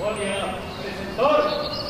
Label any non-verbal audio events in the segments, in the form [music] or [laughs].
Olha, apresentou.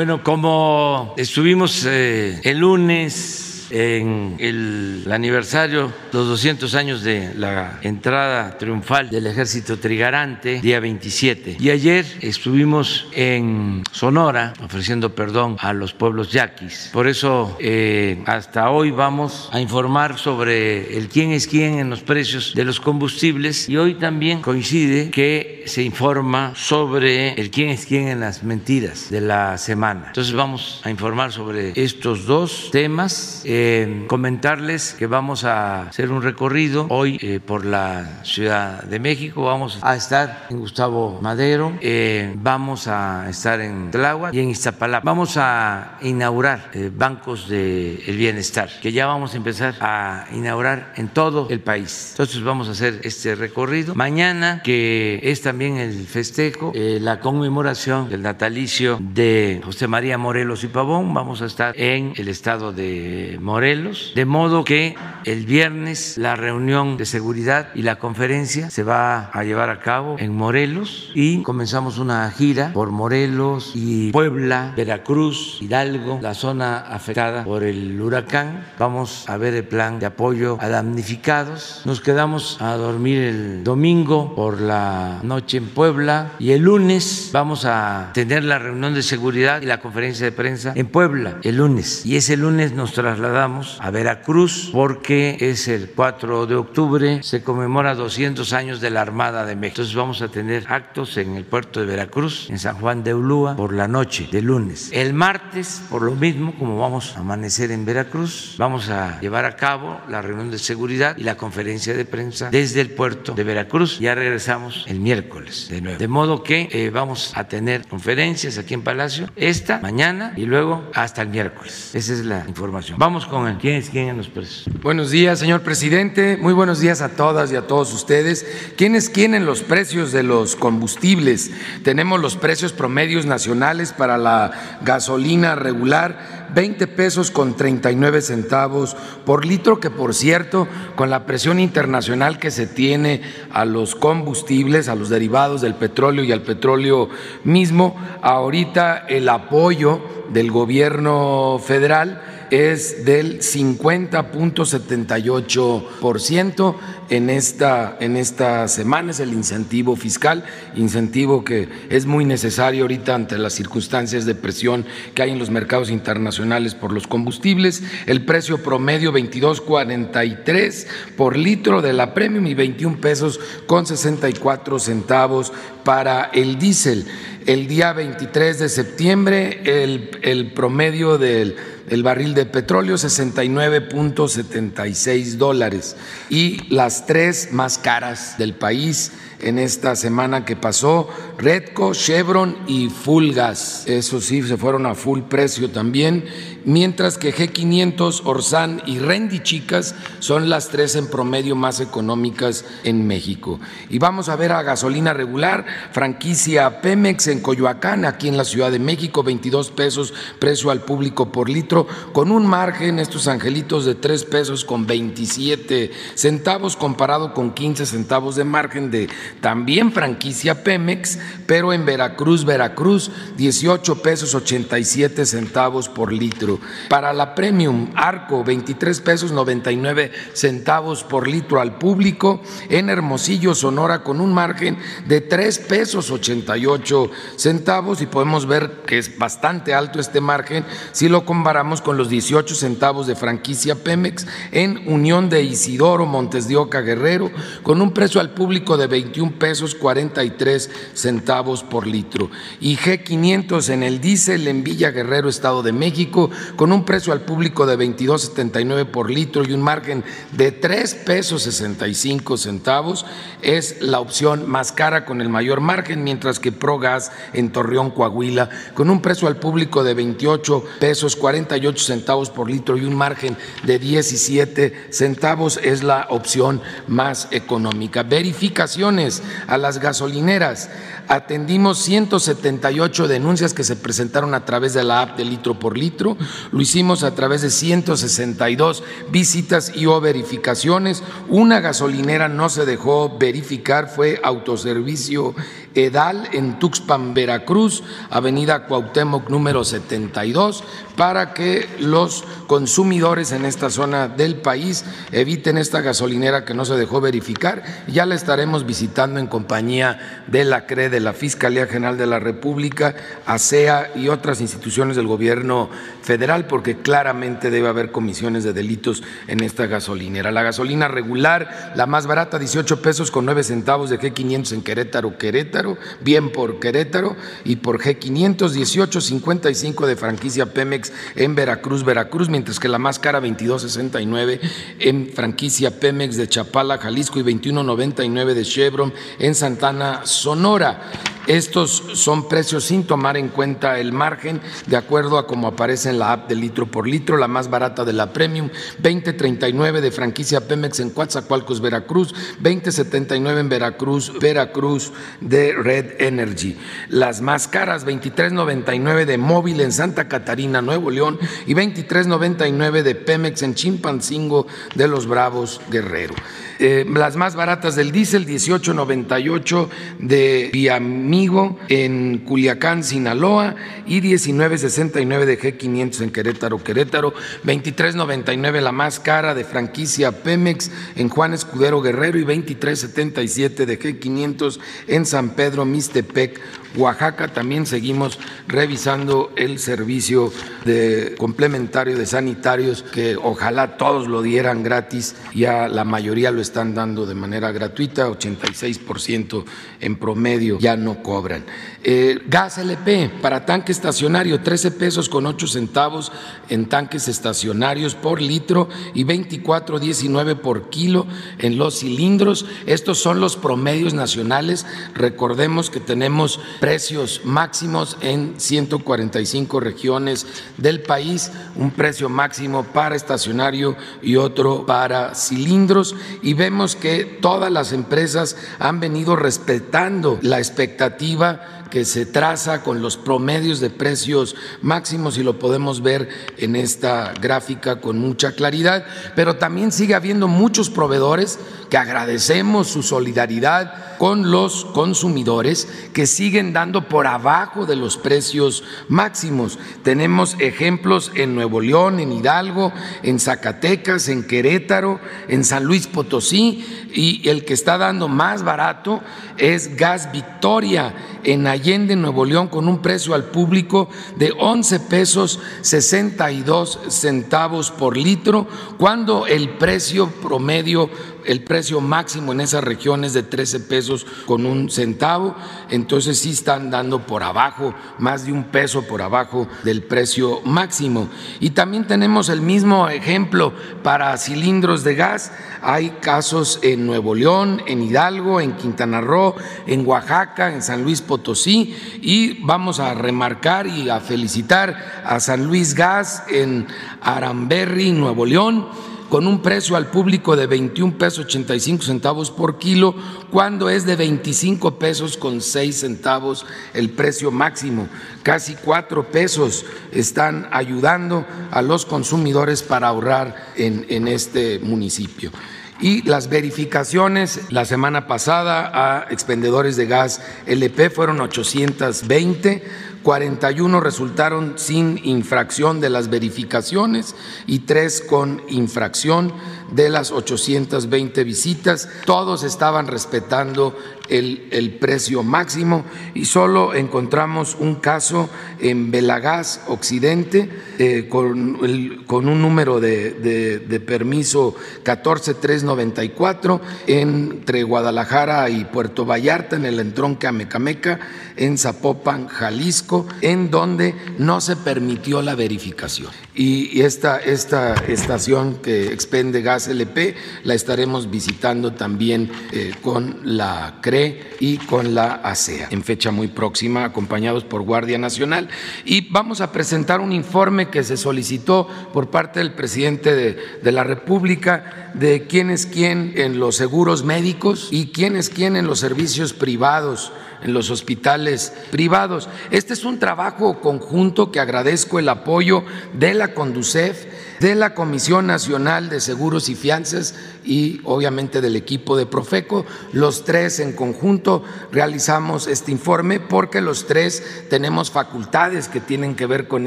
Bueno, como estuvimos eh, el lunes en el aniversario, los 200 años de la entrada triunfal del ejército trigarante, día 27, y ayer estuvimos en Sonora ofreciendo perdón a los pueblos yaquis. Por eso, eh, hasta hoy vamos a informar sobre el quién es quién en los precios de los combustibles y hoy también coincide que se informa sobre el quién es quién en las mentiras de la semana. Entonces vamos a informar sobre estos dos temas. Eh, comentarles que vamos a hacer un recorrido hoy eh, por la Ciudad de México. Vamos a estar en Gustavo Madero, eh, vamos a estar en Tláhuac y en Iztapalapa. Vamos a inaugurar eh, bancos del bienestar, que ya vamos a empezar a inaugurar en todo el país. Entonces vamos a hacer este recorrido. Mañana, que es también el festejo, eh, la conmemoración del natalicio de José María Morelos y Pavón, vamos a estar en el estado de Morelos, de modo que el viernes la reunión de seguridad y la conferencia se va a llevar a cabo en Morelos y comenzamos una gira por Morelos y Puebla, Veracruz, Hidalgo, la zona afectada por el huracán. Vamos a ver el plan de apoyo a damnificados. Nos quedamos a dormir el domingo por la noche en Puebla y el lunes vamos a tener la reunión de seguridad y la conferencia de prensa en Puebla el lunes. Y ese lunes nos trasladamos a Veracruz porque es el 4 de octubre, se conmemora 200 años de la Armada de México. Entonces vamos a tener actos en el puerto de Veracruz, en San Juan de Ulúa, por la noche de lunes. El martes, por lo mismo, como vamos a amanecer en Veracruz, vamos a llevar a cabo la reunión de seguridad y la conferencia de prensa desde el puerto de Veracruz. Ya regresamos el miércoles de nuevo. De modo que eh, vamos a tener conferencias aquí en Palacio, esta mañana y luego hasta el miércoles. Esa es la información. Vamos con el quién es quién en los precios. Buenos días, señor presidente. Muy buenos días a todas y a todos ustedes. ¿Quién es quién en los precios de los combustibles? Tenemos los precios promedios nacionales para la gasolina regular, 20 pesos con 39 centavos por litro, que por cierto, con la presión internacional que se tiene a los combustibles, a los derivados del petróleo y al petróleo mismo, ahorita el apoyo del gobierno federal es del 50.78% en esta, en esta semana, es el incentivo fiscal, incentivo que es muy necesario ahorita ante las circunstancias de presión que hay en los mercados internacionales por los combustibles. El precio promedio 22.43 por litro de la premium y 21 pesos con 64 centavos para el diésel. El día 23 de septiembre el, el promedio del el barril de petróleo 69.76 dólares y las tres más caras del país en esta semana que pasó, Redco, Chevron y Full Gas. Eso sí, se fueron a full precio también, mientras que G500, Orsan y Rendi Chicas son las tres en promedio más económicas en México. Y vamos a ver a gasolina regular, franquicia Pemex en Coyoacán, aquí en la Ciudad de México, 22 pesos precio al público por litro, con un margen, estos angelitos de 3 pesos con 27 centavos, comparado con 15 centavos de margen de también franquicia Pemex, pero en Veracruz, Veracruz, 18 pesos 87 centavos por litro. Para la Premium Arco, 23 pesos 99 centavos por litro al público. En Hermosillo, Sonora, con un margen de 3 pesos 88 centavos y podemos ver que es bastante alto este margen si lo comparamos con los 18 centavos de franquicia Pemex en Unión de Isidoro, Montes de Oca, Guerrero, con un precio al público de 21 pesos 43 centavos por litro. Y G500 en el diésel en Villa Guerrero, Estado de México, con un precio al público de 22.79 por litro y un margen de 3 pesos 65 centavos, es la opción más cara con el mayor margen, mientras que Progas en Torreón, Coahuila, con un precio al público de 28 pesos 48 centavos por litro y un margen de 17 centavos, es la opción más económica. Verificaciones a las gasolineras atendimos 178 denuncias que se presentaron a través de la app de litro por litro, lo hicimos a través de 162 visitas y o verificaciones, una gasolinera no se dejó verificar, fue autoservicio Edal en Tuxpan, Veracruz, Avenida Cuauhtémoc número 72, para que los consumidores en esta zona del país eviten esta gasolinera que no se dejó verificar. Ya la estaremos visitando en compañía de la CRE, de la Fiscalía General de la República, ASEA y otras instituciones del gobierno federal, porque claramente debe haber comisiones de delitos en esta gasolinera. La gasolina regular, la más barata, 18 pesos con 9 centavos de G500 en Querétaro, Querétaro bien por Querétaro y por G500, 18.55 de franquicia Pemex en Veracruz, Veracruz, mientras que la más cara 22.69 en franquicia Pemex de Chapala, Jalisco y 21.99 de Chevron en Santana, Sonora. Estos son precios sin tomar en cuenta el margen, de acuerdo a como aparece en la app de litro por litro, la más barata de la Premium, 20.39 de franquicia Pemex en Coatzacoalcos, Veracruz, 20.79 en Veracruz, Veracruz de Red Energy. Las más caras, 23.99 de Móvil en Santa Catarina, Nuevo León, y 23.99 de Pemex en Chimpancingo de los Bravos, Guerrero. Eh, las más baratas del diésel, 18.98 de Viamigo en Culiacán, Sinaloa y 19.69 de G500 en Querétaro, Querétaro, 23.99 la más cara de franquicia Pemex en Juan Escudero Guerrero y 23.77 de G500 en San Pedro, Mistepec, Oaxaca. También seguimos revisando el servicio de complementario de sanitarios que ojalá todos lo dieran gratis, ya la mayoría lo están dando de manera gratuita, 86% en promedio ya no cobran. Eh, gas LP para tanque estacionario, 13 pesos con 8 centavos en tanques estacionarios por litro y 24.19 por kilo en los cilindros. Estos son los promedios nacionales. Recordemos que tenemos precios máximos en 145 regiones del país, un precio máximo para estacionario y otro para cilindros. Y vemos que todas las empresas han venido respetando la expectativa que se traza con los promedios de precios máximos y lo podemos ver en esta gráfica con mucha claridad, pero también sigue habiendo muchos proveedores que agradecemos su solidaridad con los consumidores que siguen dando por abajo de los precios máximos. Tenemos ejemplos en Nuevo León, en Hidalgo, en Zacatecas, en Querétaro, en San Luis Potosí y el que está dando más barato es Gas Victoria en Allende, Nuevo León, con un precio al público de 11 pesos 62 centavos por litro, cuando el precio promedio el precio máximo en esas regiones de 13 pesos con un centavo, entonces sí están dando por abajo, más de un peso por abajo del precio máximo. Y también tenemos el mismo ejemplo para cilindros de gas. Hay casos en Nuevo León, en Hidalgo, en Quintana Roo, en Oaxaca, en San Luis Potosí y vamos a remarcar y a felicitar a San Luis Gas en Aramberry, Nuevo León con un precio al público de 21 pesos 85 centavos por kilo, cuando es de 25 pesos con 6 centavos el precio máximo. Casi 4 pesos están ayudando a los consumidores para ahorrar en, en este municipio. Y las verificaciones la semana pasada a expendedores de gas LP fueron 820 41 resultaron sin infracción de las verificaciones y tres con infracción de las 820 visitas. Todos estaban respetando el, precio máximo y solo encontramos un caso en Belagás Occidente eh, con, un número de, permiso 14394 entre Guadalajara y Puerto Vallarta en el entronque Amecameca en Zapopan, Jalisco, en donde no se permitió la verificación. Y esta, esta estación que expende gas LP la estaremos visitando también eh, con la CRE y con la ASEA en fecha muy próxima, acompañados por Guardia Nacional. Y vamos a presentar un informe que se solicitó por parte del presidente de, de la República de quién es quién en los seguros médicos y quién es quién en los servicios privados en los hospitales privados. Este es un trabajo conjunto que agradezco el apoyo de la Conducef, de la Comisión Nacional de Seguros y Fianzas y obviamente del equipo de Profeco. Los tres en conjunto realizamos este informe porque los tres tenemos facultades que tienen que ver con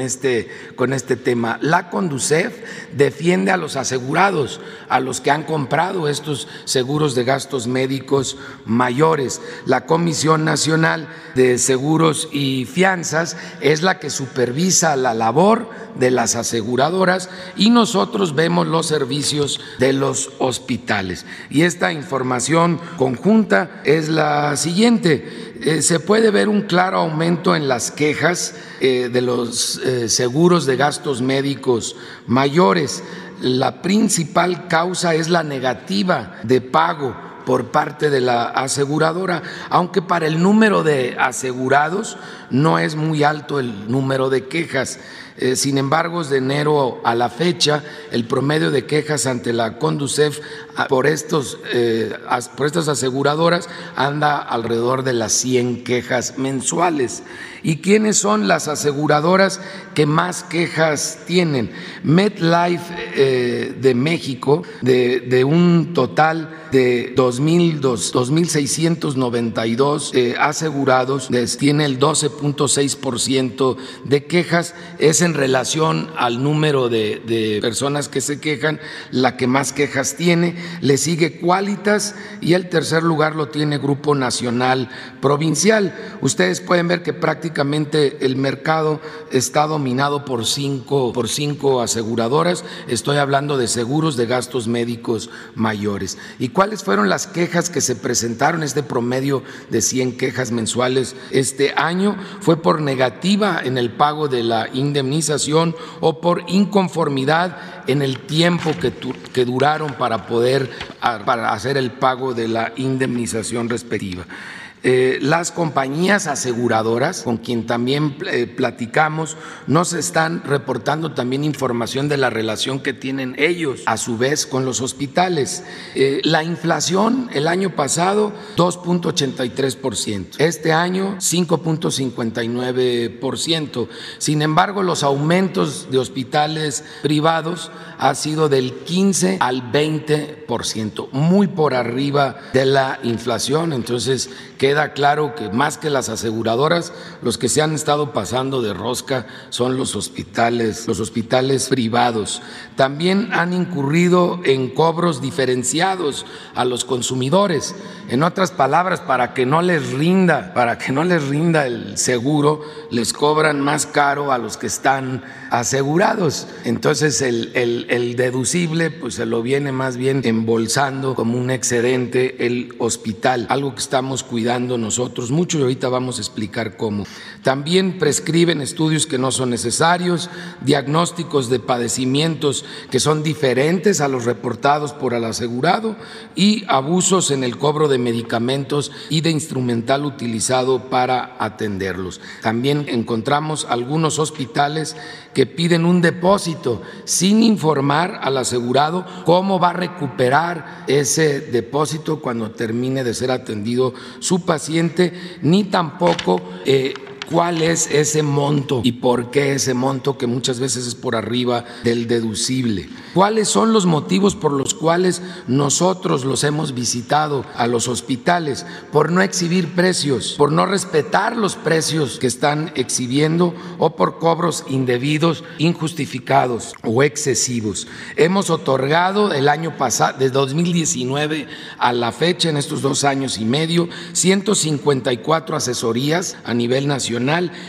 este, con este tema. La Conducef defiende a los asegurados, a los que han comprado estos seguros de gastos médicos mayores. La Comisión Nacional de Seguros y Fianzas es la que supervisa la labor de las aseguradoras y nosotros vemos los servicios de los hospitales. Y esta información conjunta es la siguiente. Eh, se puede ver un claro aumento en las quejas eh, de los eh, seguros de gastos médicos mayores. La principal causa es la negativa de pago por parte de la aseguradora, aunque para el número de asegurados no es muy alto el número de quejas. Eh, sin embargo, de enero a la fecha, el promedio de quejas ante la Conducef ah, por, estos, eh, por estas aseguradoras anda alrededor de las 100 quejas mensuales. ¿Y quiénes son las aseguradoras que más quejas tienen? MedLife eh, de México, de, de, un total de 2.692 eh, asegurados, tiene el 12.6% de quejas, es en relación al número de, personas que se quejan, la que más quejas tiene, le sigue Qualitas y el tercer lugar lo tiene Grupo Nacional Provincial. Ustedes pueden ver que prácticamente el mercado está dominado por cinco, por cinco aseguradoras. Estoy hablando de seguros de gastos médicos mayores. ¿Y cuáles fueron las quejas que se presentaron? Este promedio de 100 quejas mensuales este año fue por negativa en el pago de la indemnización o por inconformidad en el tiempo que, que duraron para poder para hacer el pago de la indemnización respectiva. Eh, las compañías aseguradoras, con quien también eh, platicamos, nos están reportando también información de la relación que tienen ellos a su vez con los hospitales. Eh, la inflación el año pasado 2.83%, este año 5.59%. Sin embargo, los aumentos de hospitales privados ha sido del 15 al 20%, muy por arriba de la inflación. Entonces, queda claro que más que las aseguradoras, los que se han estado pasando de rosca son los hospitales, los hospitales privados. También han incurrido en cobros diferenciados a los consumidores. En otras palabras, para que no les rinda, para que no les rinda el seguro, les cobran más caro a los que están asegurados. Entonces el, el, el deducible pues se lo viene más bien embolsando como un excedente el hospital, algo que estamos cuidando nosotros mucho y ahorita vamos a explicar cómo. También prescriben estudios que no son necesarios, diagnósticos de padecimientos que son diferentes a los reportados por el asegurado y abusos en el cobro de medicamentos y de instrumental utilizado para atenderlos. También encontramos algunos hospitales que piden un depósito sin informar al asegurado cómo va a recuperar ese depósito cuando termine de ser atendido su paciente, ni tampoco eh, cuál es ese monto y por qué ese monto que muchas veces es por arriba del deducible. ¿Cuáles son los motivos por los cuales nosotros los hemos visitado a los hospitales? Por no exhibir precios, por no respetar los precios que están exhibiendo o por cobros indebidos, injustificados o excesivos. Hemos otorgado el año pasado, de 2019 a la fecha, en estos dos años y medio, 154 asesorías a nivel nacional.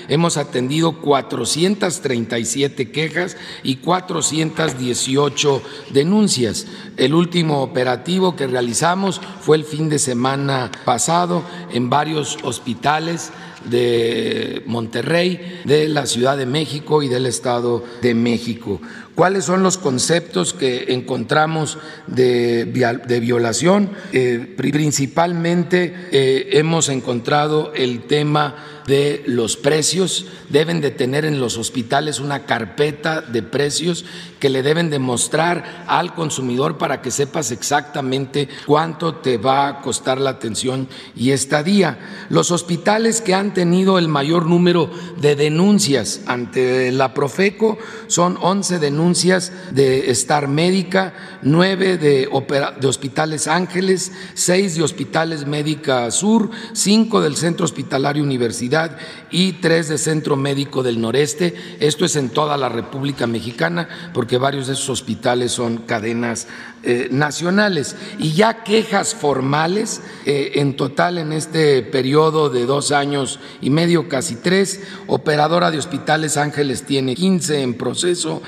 Hemos atendido 437 quejas y 418 denuncias. El último operativo que realizamos fue el fin de semana pasado en varios hospitales de Monterrey, de la Ciudad de México y del Estado de México. ¿Cuáles son los conceptos que encontramos de, violación? Eh, principalmente eh, hemos encontrado el tema de los precios, deben de tener en los hospitales una carpeta de precios que le deben de mostrar al consumidor para que sepas exactamente cuánto te va a costar la atención y estadía. Los hospitales que han tenido el mayor número de denuncias ante la Profeco son 11 denuncias de Star Médica, 9 de, de Hospitales Ángeles, 6 de Hospitales Médica Sur, 5 del Centro Hospitalario Universidad y 3 de Centro Médico del Noreste. Esto es en toda la República Mexicana porque varios de esos hospitales son cadenas eh, nacionales. Y ya quejas formales, eh, en total en este periodo de dos años y medio, casi tres, Operadora de Hospitales Ángeles tiene 15 en proceso,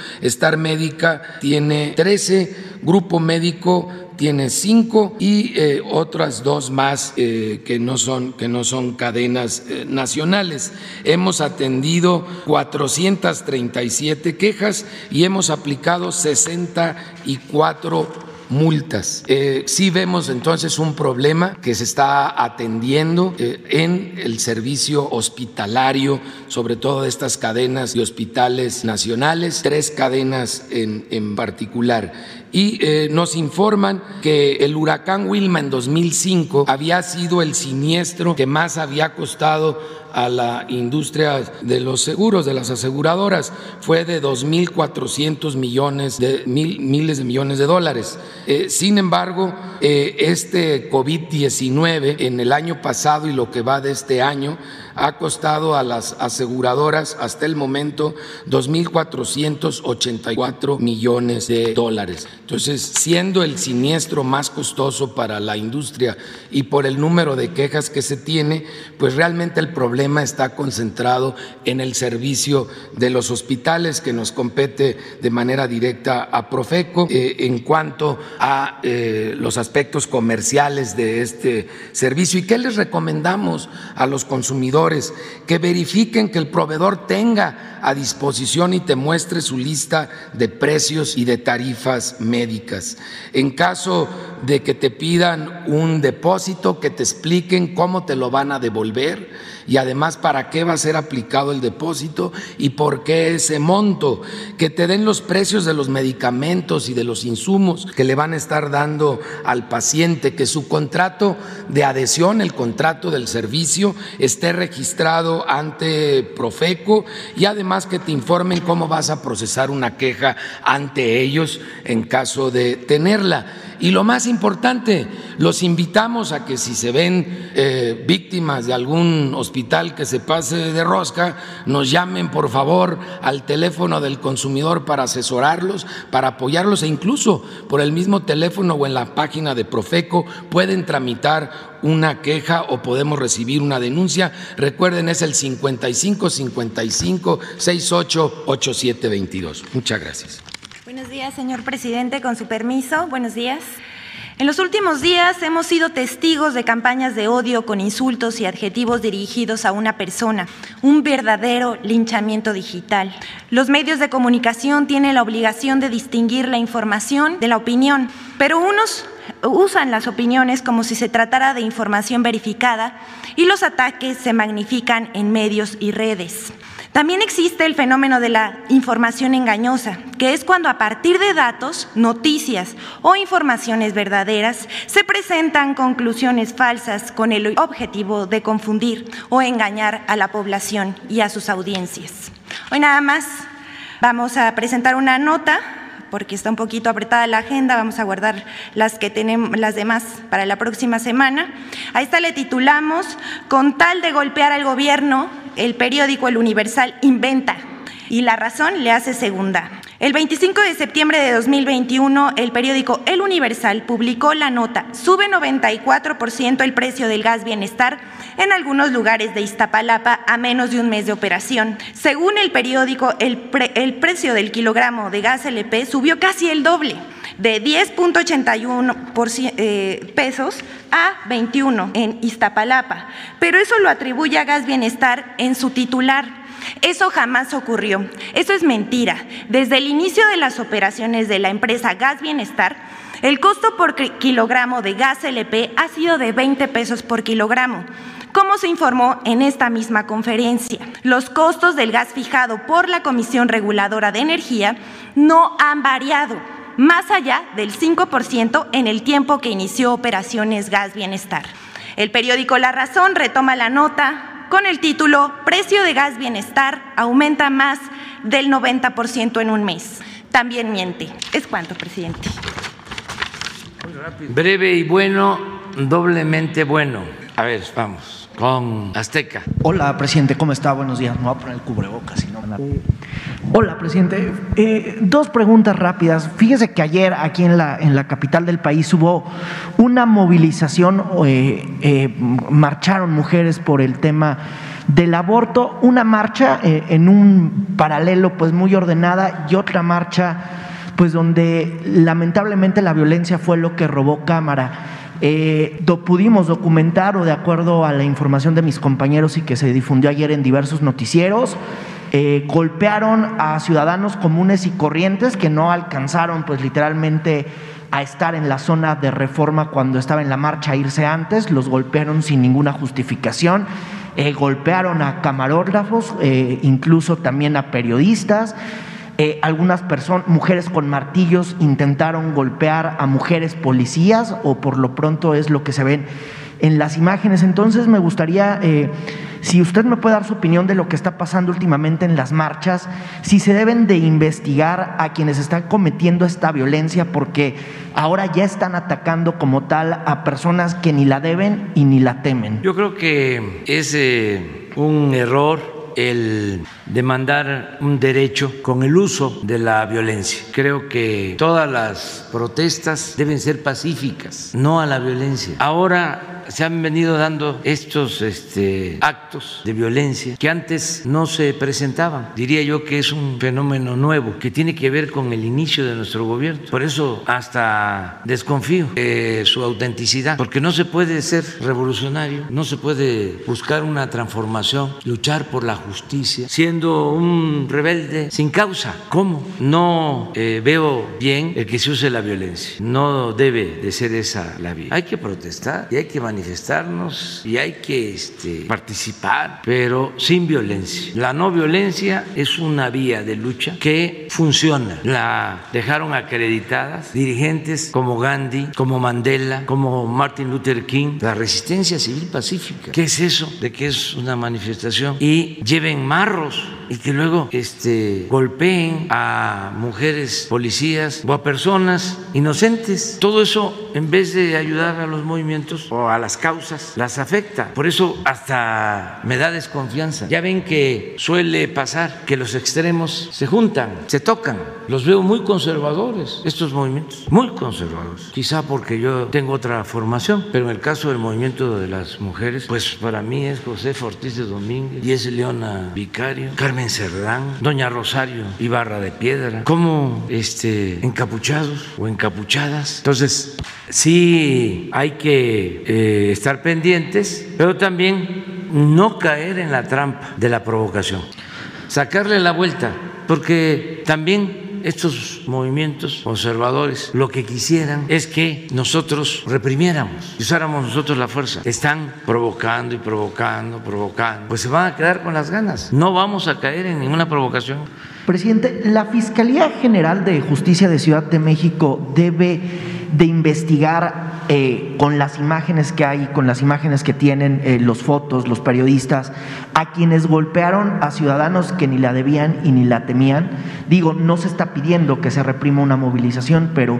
Star Médica tiene 13, Grupo Médico tiene cinco y eh, otras dos más eh, que, no son, que no son cadenas eh, nacionales. Hemos atendido 437 quejas y hemos aplicado 64 multas. Eh, sí vemos entonces un problema que se está atendiendo eh, en el servicio hospitalario, sobre todo de estas cadenas de hospitales nacionales, tres cadenas en, en particular. Y eh, nos informan que el huracán Wilma en 2005 había sido el siniestro que más había costado a la industria de los seguros, de las aseguradoras, fue de 2.400 millones de mil, miles de millones de dólares. Eh, sin embargo, eh, este COVID-19 en el año pasado y lo que va de este año ha costado a las aseguradoras hasta el momento 2.484 millones de dólares. Entonces, siendo el siniestro más costoso para la industria y por el número de quejas que se tiene, pues realmente el problema está concentrado en el servicio de los hospitales que nos compete de manera directa a Profeco eh, en cuanto a eh, los aspectos comerciales de este servicio. ¿Y qué les recomendamos a los consumidores? que verifiquen que el proveedor tenga a disposición y te muestre su lista de precios y de tarifas médicas. En caso de que te pidan un depósito, que te expliquen cómo te lo van a devolver y además para qué va a ser aplicado el depósito y por qué ese monto, que te den los precios de los medicamentos y de los insumos que le van a estar dando al paciente, que su contrato de adhesión, el contrato del servicio, esté registrado ante Profeco y además que te informen cómo vas a procesar una queja ante ellos en caso de tenerla. Y lo más importante, los invitamos a que si se ven eh, víctimas de algún hospital que se pase de rosca, nos llamen por favor al teléfono del consumidor para asesorarlos, para apoyarlos e incluso por el mismo teléfono o en la página de Profeco pueden tramitar una queja o podemos recibir una denuncia. Recuerden, es el 55 55 68 8722. Muchas gracias. Buenos días, señor presidente, con su permiso. Buenos días. En los últimos días hemos sido testigos de campañas de odio con insultos y adjetivos dirigidos a una persona, un verdadero linchamiento digital. Los medios de comunicación tienen la obligación de distinguir la información de la opinión, pero unos usan las opiniones como si se tratara de información verificada y los ataques se magnifican en medios y redes. También existe el fenómeno de la información engañosa, que es cuando a partir de datos, noticias o informaciones verdaderas se presentan conclusiones falsas con el objetivo de confundir o engañar a la población y a sus audiencias. Hoy nada más vamos a presentar una nota porque está un poquito apretada la agenda, vamos a guardar las que tenemos las demás para la próxima semana. A esta le titulamos Con tal de golpear al gobierno, el periódico El Universal inventa y la razón le hace segunda. El 25 de septiembre de 2021, el periódico El Universal publicó la nota Sube 94% el precio del gas bienestar en algunos lugares de Iztapalapa a menos de un mes de operación. Según el periódico, el, precio del kilogramo de gas LP subió casi el doble, de 10.81 eh, pesos a 21 en Iztapalapa, pero eso lo atribuye a Gas Bienestar en su titular eso jamás ocurrió. Eso es mentira. Desde el inicio de las operaciones de la empresa Gas Bienestar, el costo por kilogramo de gas LP ha sido de 20 pesos por kilogramo. Como se informó en esta misma conferencia, los costos del gas fijado por la Comisión Reguladora de Energía no han variado más allá del 5% en el tiempo que inició operaciones Gas Bienestar. El periódico La Razón retoma la nota con el título Precio de gas bienestar aumenta más del 90% en un mes. También miente. ¿Es cuánto, presidente? Breve y bueno, doblemente bueno. A ver, vamos con Azteca. Hola, presidente, ¿cómo está? Buenos días. No voy a poner el cubrebocas, sino... Hola, presidente. Eh, dos preguntas rápidas. Fíjese que ayer aquí en la, en la capital del país hubo una movilización, eh, eh, marcharon mujeres por el tema del aborto, una marcha en un paralelo pues muy ordenada y otra marcha pues donde lamentablemente la violencia fue lo que robó cámara. Eh, pudimos documentar o de acuerdo a la información de mis compañeros y que se difundió ayer en diversos noticieros, eh, golpearon a ciudadanos comunes y corrientes que no alcanzaron pues literalmente a estar en la zona de reforma cuando estaba en la marcha a irse antes, los golpearon sin ninguna justificación, eh, golpearon a camarógrafos, incluso también a periodistas. Eh, algunas personas, mujeres con martillos, intentaron golpear a mujeres policías o por lo pronto es lo que se ven en las imágenes. Entonces me gustaría, eh, si usted me puede dar su opinión de lo que está pasando últimamente en las marchas, si se deben de investigar a quienes están cometiendo esta violencia, porque ahora ya están atacando como tal a personas que ni la deben y ni la temen. Yo creo que es eh, un error el demandar un derecho con el uso de la violencia. Creo que todas las protestas deben ser pacíficas, no a la violencia. Ahora se han venido dando estos este, actos de violencia que antes no se presentaban. Diría yo que es un fenómeno nuevo que tiene que ver con el inicio de nuestro gobierno. Por eso hasta desconfío de su autenticidad, porque no se puede ser revolucionario, no se puede buscar una transformación, luchar por la justicia, siendo un rebelde sin causa. ¿Cómo? No eh, veo bien el que se use la violencia. No debe de ser esa la vía. Hay que protestar y hay que manifestar manifestarnos y hay que este, participar, pero sin violencia. La no violencia es una vía de lucha que funciona. La dejaron acreditadas dirigentes como Gandhi, como Mandela, como Martin Luther King, la resistencia civil pacífica. ¿Qué es eso de que es una manifestación? Y lleven marros y que luego este, golpeen a mujeres policías o a personas inocentes. Todo eso, en vez de ayudar a los movimientos o a la las causas las afecta. Por eso hasta me da desconfianza. Ya ven que suele pasar que los extremos se juntan, se tocan. Los veo muy conservadores, estos movimientos, muy conservadores. Quizá porque yo tengo otra formación, pero en el caso del movimiento de las mujeres, pues para mí es José Ortiz de Domínguez, y es Leona Vicario, Carmen Cerdán, Doña Rosario Ibarra de Piedra, como este, encapuchados o encapuchadas. Entonces, sí hay que... Eh, estar pendientes, pero también no caer en la trampa de la provocación, sacarle la vuelta, porque también también estos movimientos conservadores lo que quisieran es que nosotros reprimiéramos y usáramos nosotros la fuerza. Están provocando y provocando, provocando. Pues se van a quedar con las ganas. No vamos a caer en ninguna provocación. Presidente, la Fiscalía General de Justicia de Ciudad de México debe de investigar eh, con las imágenes que hay, con las imágenes que tienen eh, los fotos, los periodistas, a quienes golpearon a ciudadanos que ni la debían y ni la temían. Digo, no se está pidiendo que se reprima una movilización, pero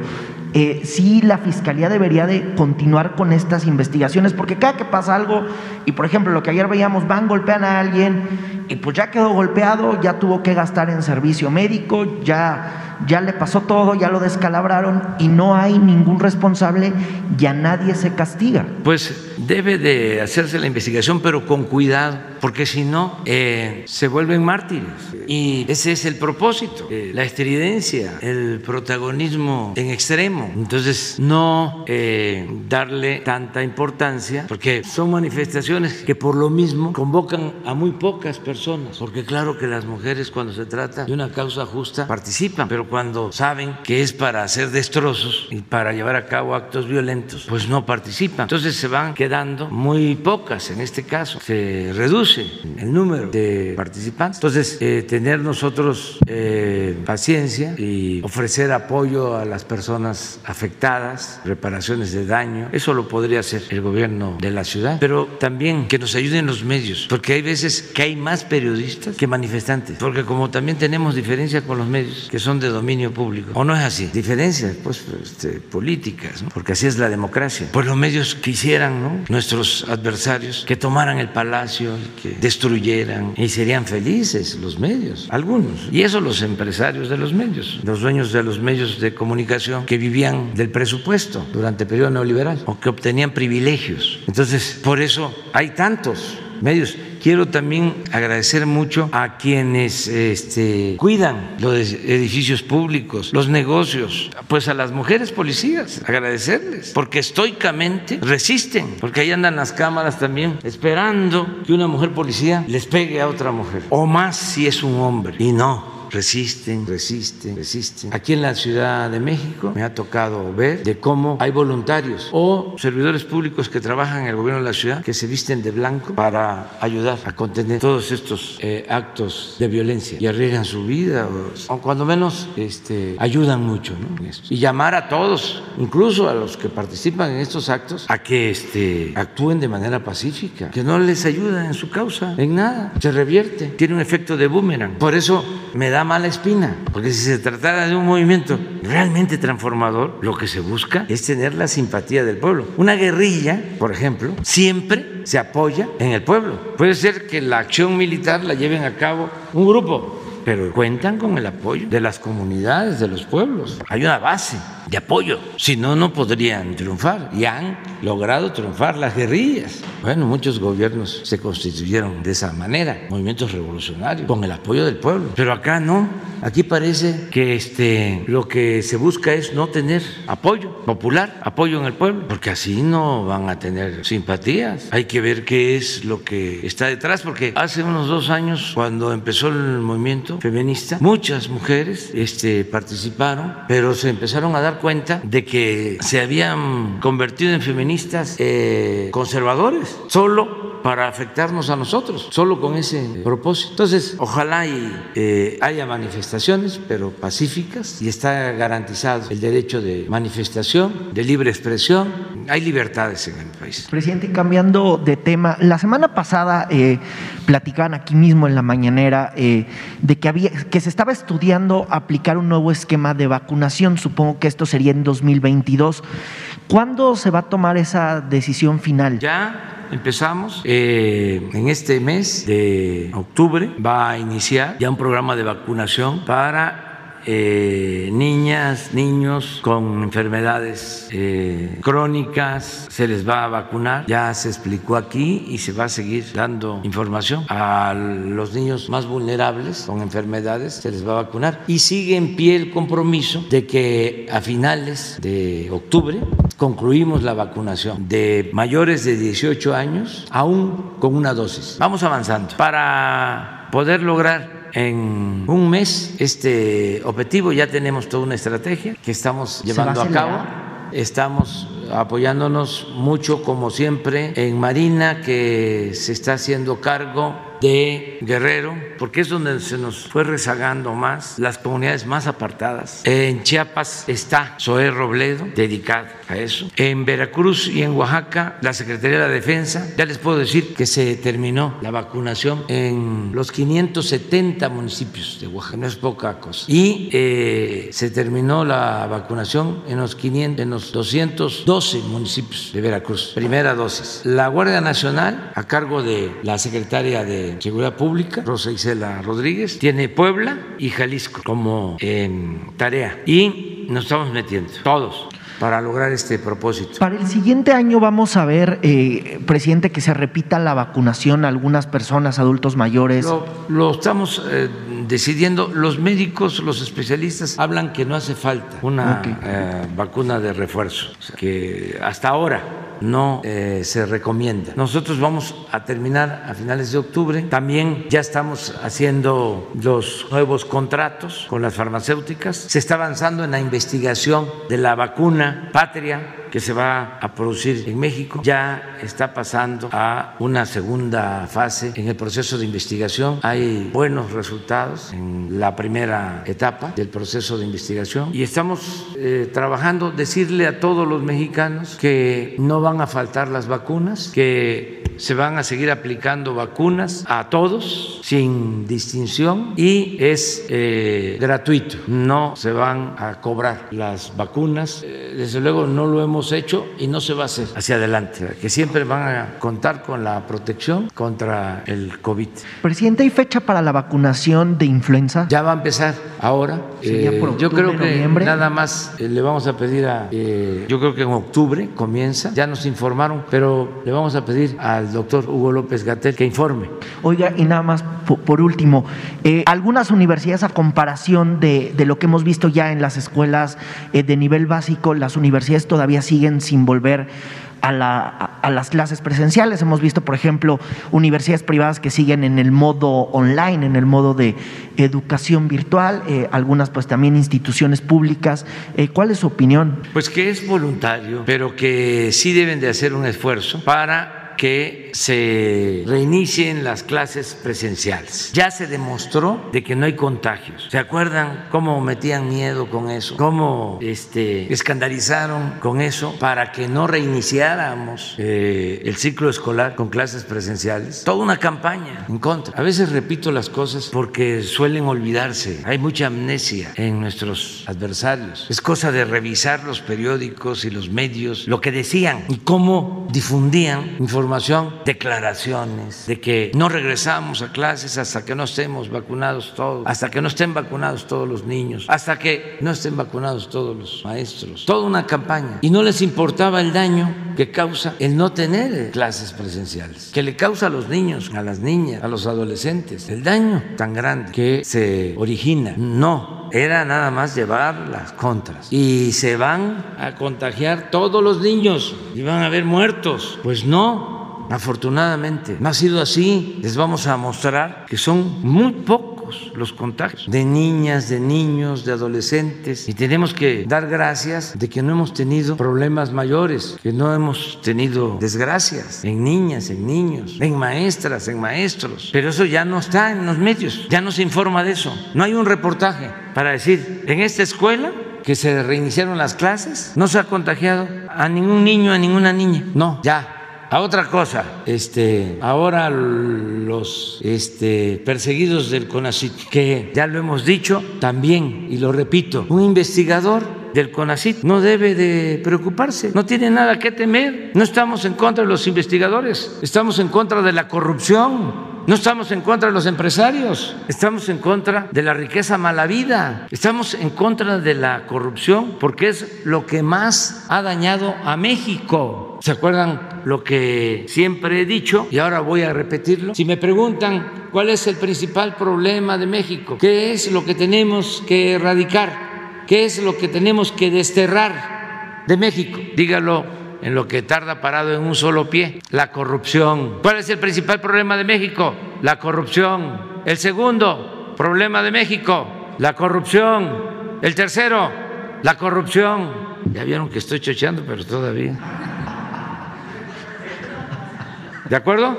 eh, sí la Fiscalía debería de continuar con estas investigaciones, porque cada que pasa algo, y por ejemplo lo que ayer veíamos, van, golpean a alguien, y pues ya quedó golpeado, ya tuvo que gastar en servicio médico, ya ya le pasó todo, ya lo descalabraron y no hay ningún responsable, ya nadie se castiga. Pues debe de hacerse la investigación, pero con cuidado, porque si no, eh, se vuelven mártires. Y ese es el propósito, eh, la estridencia, el protagonismo en extremo. Entonces, no eh, darle tanta importancia, porque son manifestaciones que por lo mismo convocan a muy pocas personas, porque claro que las mujeres cuando se trata de una causa justa participan, pero cuando saben que es para hacer destrozos y para llevar a cabo actos violentos, pues no participan. Entonces se van quedando muy pocas en este caso. Se reduce el número de participantes. Entonces, eh, tener nosotros eh, paciencia y ofrecer apoyo a las personas afectadas, reparaciones de daño, eso lo podría hacer el gobierno de la ciudad, pero también que nos ayuden los medios, porque hay veces que hay más periodistas que manifestantes, porque como también tenemos diferencia con los medios que son de dominio público, o no es así, diferencias pues este, políticas, porque así es la democracia. Pues los medios quisieran, ¿no? nuestros adversarios, que tomaran el palacio, que destruyeran y serían felices los medios, algunos. Y eso los empresarios de los medios, los dueños de los medios de comunicación que vivían del presupuesto durante el periodo neoliberal o que obtenían privilegios. Entonces, por eso hay tantos medios. Quiero también agradecer mucho a quienes este, cuidan los edificios públicos, los negocios, pues a las mujeres policías, agradecerles, porque estoicamente resisten, porque ahí andan las cámaras también esperando que una mujer policía les pegue a otra mujer, o más si es un hombre, y no resisten, resisten, resisten. Aquí en la Ciudad de México me ha tocado ver de cómo hay voluntarios o servidores públicos que trabajan en el gobierno de la ciudad que se visten de blanco para ayudar a contener todos estos eh, actos de violencia y arriesgan su vida o, cuando menos este, ayudan mucho ¿no? y llamar a todos, incluso a los que participan en estos actos, a que este, actúen de manera pacífica, que no les ayuda en su causa, en nada, se revierte, tiene un efecto de boomerang. Por eso me da mala espina, porque si se tratara de un movimiento realmente transformador, lo que se busca es tener la simpatía del pueblo. Una guerrilla, por ejemplo, siempre se apoya en el pueblo. Puede ser que la acción militar la lleven a cabo un grupo, pero cuentan con el apoyo de las comunidades, de los pueblos. Hay una base de apoyo, si no, no podrían triunfar. Y han logrado triunfar las guerrillas. Bueno, muchos gobiernos se constituyeron de esa manera, movimientos revolucionarios, con el apoyo del pueblo. Pero acá no. Aquí parece que este, lo que se busca es no tener apoyo popular, apoyo en el pueblo, porque así no van a tener simpatías. Hay que ver qué es lo que está detrás, porque hace unos dos años, cuando empezó el movimiento, feminista, muchas mujeres este, participaron, pero se empezaron a dar cuenta de que se habían convertido en feministas eh, conservadores, solo para afectarnos a nosotros, solo con ese propósito. Entonces, ojalá y, eh, haya manifestaciones, pero pacíficas, y está garantizado el derecho de manifestación, de libre expresión. Hay libertades en el país. Presidente, cambiando de tema, la semana pasada eh, platicaban aquí mismo en la mañanera eh, de que, había, que se estaba estudiando aplicar un nuevo esquema de vacunación. Supongo que esto sería en 2022. ¿Cuándo se va a tomar esa decisión final? Ya empezamos. Eh, en este mes de octubre va a iniciar ya un programa de vacunación para eh, niñas, niños con enfermedades eh, crónicas, se les va a vacunar. Ya se explicó aquí y se va a seguir dando información a los niños más vulnerables con enfermedades, se les va a vacunar. Y sigue en pie el compromiso de que a finales de octubre concluimos la vacunación de mayores de 18 años, aún con una dosis. Vamos avanzando para poder lograr en un mes este objetivo. Ya tenemos toda una estrategia que estamos llevando a cabo. Estamos apoyándonos mucho, como siempre, en Marina, que se está haciendo cargo de Guerrero, porque es donde se nos fue rezagando más, las comunidades más apartadas. En Chiapas está Zoé Robledo, dedicado a eso. En Veracruz y en Oaxaca, la Secretaría de la Defensa, ya les puedo decir que se terminó la vacunación en los 570 municipios de Oaxaca, no es poca cosa. Y eh, se terminó la vacunación en los, 500, en los 212 municipios de Veracruz, primera dosis. La Guardia Nacional, a cargo de la secretaria de Seguridad Pública, Rosa Isela Rodríguez, tiene Puebla y Jalisco como tarea. Y nos estamos metiendo, todos para lograr este propósito. Para el siguiente año vamos a ver, eh, presidente, que se repita la vacunación a algunas personas, adultos mayores. Lo, estamos eh, decidiendo. Los médicos, los especialistas hablan que no hace falta una eh, vacuna de refuerzo, que hasta ahora no eh, se recomienda. Nosotros vamos a terminar a finales de octubre. También ya estamos haciendo los nuevos contratos con las farmacéuticas. Se está avanzando en la investigación de la vacuna patria que se va a producir en México. Ya está pasando a una segunda fase en el proceso de investigación. Hay buenos resultados en la primera etapa del proceso de investigación y estamos eh, trabajando, decirle a todos los mexicanos que no van a faltar las vacunas, que se van a seguir aplicando vacunas a todos sin distinción y es eh, gratuito, no se van a cobrar las vacunas. Eh, desde luego no lo hemos hecho y no se va a hacer hacia adelante, que siempre van a contar con la protección contra el COVID. Presidente, ¿hay fecha para la vacunación de influenza? Ya va a empezar ahora. Eh, yo creo que nada más le vamos a pedir a, yo creo que en octubre comienza, ya nos informaron, pero le vamos a pedir al doctor Hugo López Gatel que informe. Oiga, y nada más por, último, eh, algunas universidades a comparación de, lo que hemos visto ya en las escuelas eh, de nivel básico, las universidades todavía siguen sin volver a, las clases presenciales. Hemos visto, por ejemplo, universidades privadas que siguen en el modo online, en el modo de educación virtual, eh, algunas pues también instituciones públicas. Eh, ¿Cuál es su opinión? Pues que es voluntario, pero que sí deben de hacer un esfuerzo para que se reinicien las clases presenciales. Ya se demostró de que no hay contagios. ¿Se acuerdan cómo metían miedo con eso? ¿Cómo este, escandalizaron con eso para que no reiniciáramos eh, el ciclo escolar con clases presenciales? Toda una campaña en contra. A veces repito las cosas porque suelen olvidarse. Hay mucha amnesia en nuestros adversarios. Es cosa de revisar los periódicos y los medios, lo que decían y cómo difundían información declaraciones de que no regresamos a clases hasta que no estemos vacunados todos, hasta que no estén vacunados todos los niños, hasta que no estén vacunados todos los maestros. Toda una campaña. Y no les importaba el daño que causa el no tener clases presenciales, que le causa a los niños, a las niñas, a los adolescentes, el daño tan grande que se origina. No, era nada más llevar las contras. Y se van a contagiar todos los niños y van a haber muertos. Pues no, Afortunadamente, no ha sido así. Les vamos a mostrar que son muy pocos los contagios de niñas, de niños, de adolescentes. Y tenemos que dar gracias de que no hemos tenido problemas mayores, que no hemos tenido desgracias en niñas, en niños, en maestras, en maestros. Pero eso ya no está en los medios, ya no se informa de eso. No hay un reportaje para decir, en esta escuela que se reiniciaron las clases, no se ha contagiado a ningún niño, a ninguna niña. No, ya a otra cosa, este, ahora los este, perseguidos del CONACIT, que ya lo hemos dicho también, y lo repito, un investigador del CONACIT no debe de preocuparse, no tiene nada que temer. No estamos en contra de los investigadores, estamos en contra de la corrupción, no estamos en contra de los empresarios, estamos en contra de la riqueza mala vida, estamos en contra de la corrupción porque es lo que más ha dañado a México. ¿Se acuerdan lo que siempre he dicho y ahora voy a repetirlo? Si me preguntan cuál es el principal problema de México, qué es lo que tenemos que erradicar, qué es lo que tenemos que desterrar de México, dígalo en lo que tarda parado en un solo pie, la corrupción. ¿Cuál es el principal problema de México? La corrupción. El segundo, problema de México, la corrupción. El tercero, la corrupción. Ya vieron que estoy chocheando, pero todavía. ¿De acuerdo?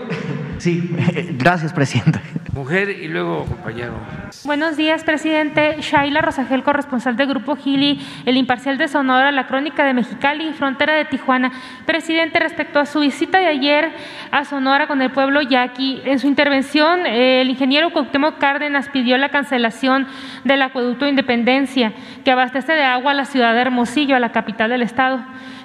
Sí, [laughs] gracias, presidente. Mujer y luego compañero. Buenos días, presidente. Shaila Rosagel, corresponsal del Grupo Gili, El Imparcial de Sonora, La Crónica de Mexicali y Frontera de Tijuana. Presidente, respecto a su visita de ayer a Sonora con el pueblo yaqui, en su intervención, el ingeniero Cuauhtémoc Cárdenas pidió la cancelación del acueducto Independencia, que abastece de agua a la ciudad de Hermosillo, a la capital del estado.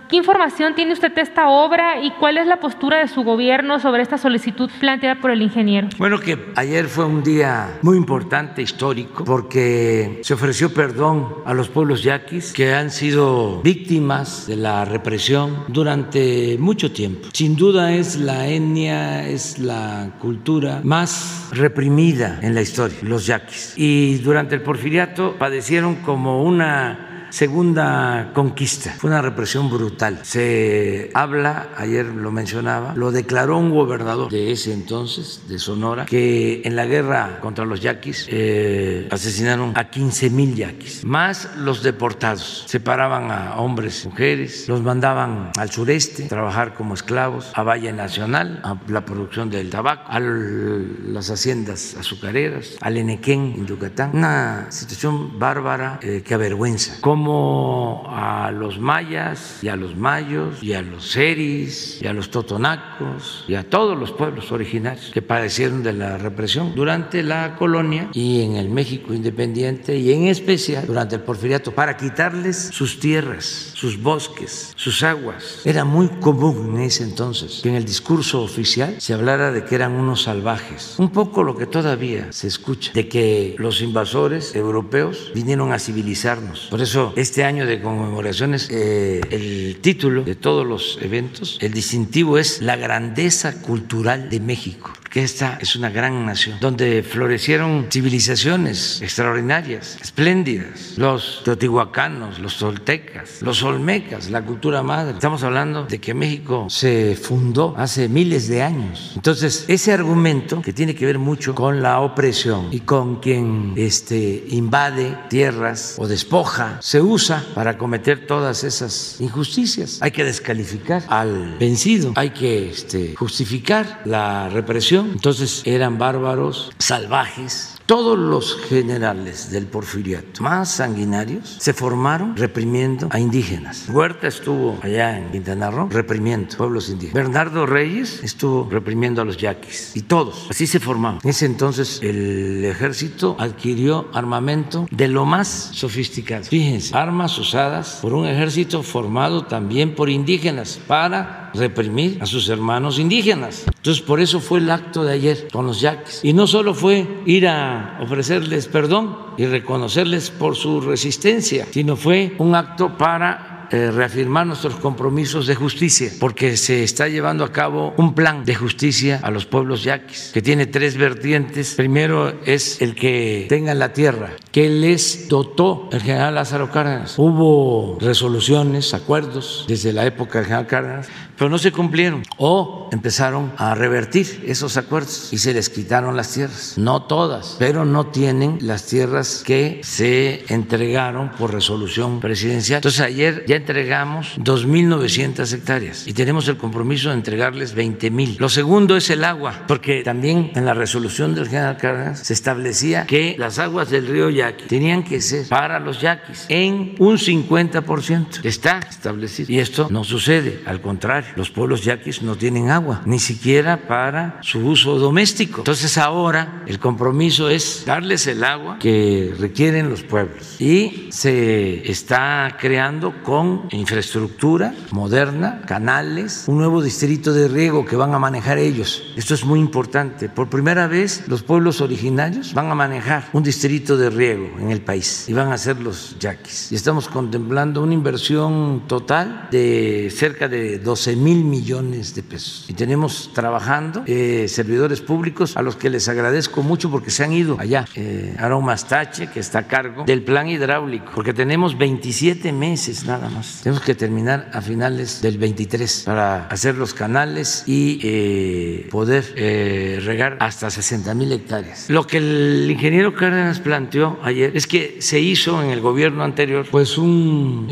¿Qué información tiene usted de esta obra y cuál es la postura de su gobierno sobre esta solicitud planteada por el ingeniero? Bueno, que ayer fue un día muy importante, histórico, porque se ofreció perdón a los pueblos yaquis que han sido víctimas de la represión durante mucho tiempo. Sin duda es la etnia, es la cultura más reprimida en la historia, los yaquis. Y durante el porfiriato padecieron como una segunda conquista. Fue una represión brutal. Se habla, ayer lo mencionaba, lo declaró un gobernador de ese entonces, de Sonora, que en la guerra contra los yaquis eh, asesinaron a 15 mil yaquis, más los deportados. Separaban a hombres, mujeres, los mandaban al sureste a trabajar como esclavos, a Valle Nacional, a la producción del tabaco, a las haciendas azucareras, al Enequén en Yucatán. Una situación bárbara eh, que avergüenza como a los mayas y a los mayos y a los seris y a los totonacos y a todos los pueblos originarios que padecieron de la represión durante la colonia y en el México independiente y en especial durante el porfiriato para quitarles sus tierras, sus bosques, sus aguas. Era muy común en ese entonces que en el discurso oficial se hablara de que eran unos salvajes. Un poco lo que todavía se escucha, de que los invasores europeos vinieron a civilizarnos. Por eso este año de conmemoraciones, eh, el título de todos los eventos, el distintivo es La grandeza cultural de México que esta es una gran nación, donde florecieron civilizaciones extraordinarias, espléndidas, los teotihuacanos, los toltecas, los olmecas, la cultura madre. Estamos hablando de que México se fundó hace miles de años. Entonces, ese argumento que tiene que ver mucho con la opresión y con quien este, invade tierras o despoja, se usa para cometer todas esas injusticias. Hay que descalificar al vencido, hay que este, justificar la represión entonces eran bárbaros, salvajes, todos los generales del porfiriato más sanguinarios se formaron reprimiendo a indígenas. Huerta estuvo allá en Quintana Roo reprimiendo pueblos indígenas. Bernardo Reyes estuvo reprimiendo a los yaquis. Y todos, así se formaban. En ese entonces el ejército adquirió armamento de lo más sofisticado. Fíjense, armas usadas por un ejército formado también por indígenas para reprimir a sus hermanos indígenas. Entonces por eso fue el acto de ayer con los yaquis. Y no solo fue ir a ofrecerles perdón y reconocerles por su resistencia, sino fue un acto para eh, reafirmar nuestros compromisos de justicia, porque se está llevando a cabo un plan de justicia a los pueblos yaquis, que tiene tres vertientes. Primero es el que tengan la tierra, que les dotó el general Lázaro Cárdenas. Hubo resoluciones, acuerdos desde la época del general Cárdenas, pero no se cumplieron o empezaron a revertir esos acuerdos y se les quitaron las tierras. No todas, pero no tienen las tierras que se entregaron por resolución presidencial. Entonces ayer ya entregamos 2.900 hectáreas y tenemos el compromiso de entregarles 20.000. Lo segundo es el agua, porque también en la resolución del general Cárdenas se establecía que las aguas del río Yaqui tenían que ser para los yaquis en un 50%. Está establecido. Y esto no sucede, al contrario, los pueblos yaquis no tienen agua, ni siquiera para su uso doméstico. Entonces ahora el compromiso es darles el agua que requieren los pueblos y se está creando con infraestructura moderna, canales, un nuevo distrito de riego que van a manejar ellos. Esto es muy importante. Por primera vez los pueblos originarios van a manejar un distrito de riego en el país y van a ser los yaquis. Y estamos contemplando una inversión total de cerca de 12 mil millones de pesos. Y tenemos trabajando eh, servidores públicos a los que les agradezco mucho porque se han ido allá. Eh, Mastache, que está a cargo del plan hidráulico, porque tenemos 27 meses nada más. Tenemos que terminar a finales del 23 para hacer los canales y eh, poder eh, regar hasta 60 mil hectáreas. Lo que el ingeniero Cárdenas planteó ayer es que se hizo en el gobierno anterior pues un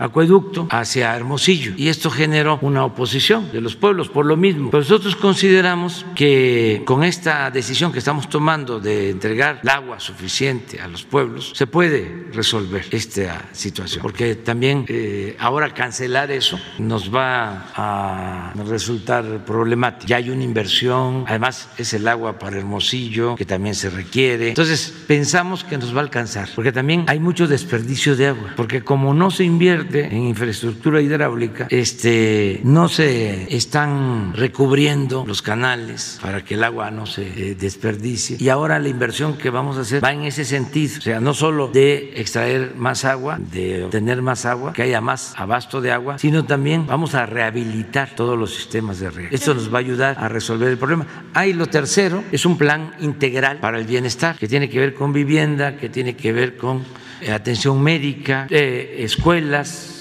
acueducto hacia Hermosillo y esto generó una oposición de los pueblos por lo mismo. Pero nosotros consideramos que con esta decisión que estamos tomando de entregar el agua suficiente a los pueblos se puede resolver esta situación porque también eh, ahora cancelar eso nos va a resultar problemático. Ya hay una inversión, además es el agua para Hermosillo que también se requiere. Entonces pensamos que nos va a alcanzar, porque también hay mucho desperdicio de agua, porque como no se invierte en infraestructura hidráulica, este, no se están recubriendo los canales para que el agua no se eh, desperdicie. Y ahora la inversión que vamos a hacer va en ese sentido, o sea, no solo de extraer más agua, de obtener más agua, que haya más abasto de agua, sino también vamos a rehabilitar todos los sistemas de riego. Esto nos va a ayudar a resolver el problema. Hay lo tercero, es un plan integral para el bienestar, que tiene que ver con vivienda, que tiene que ver con eh, atención médica, eh, escuelas,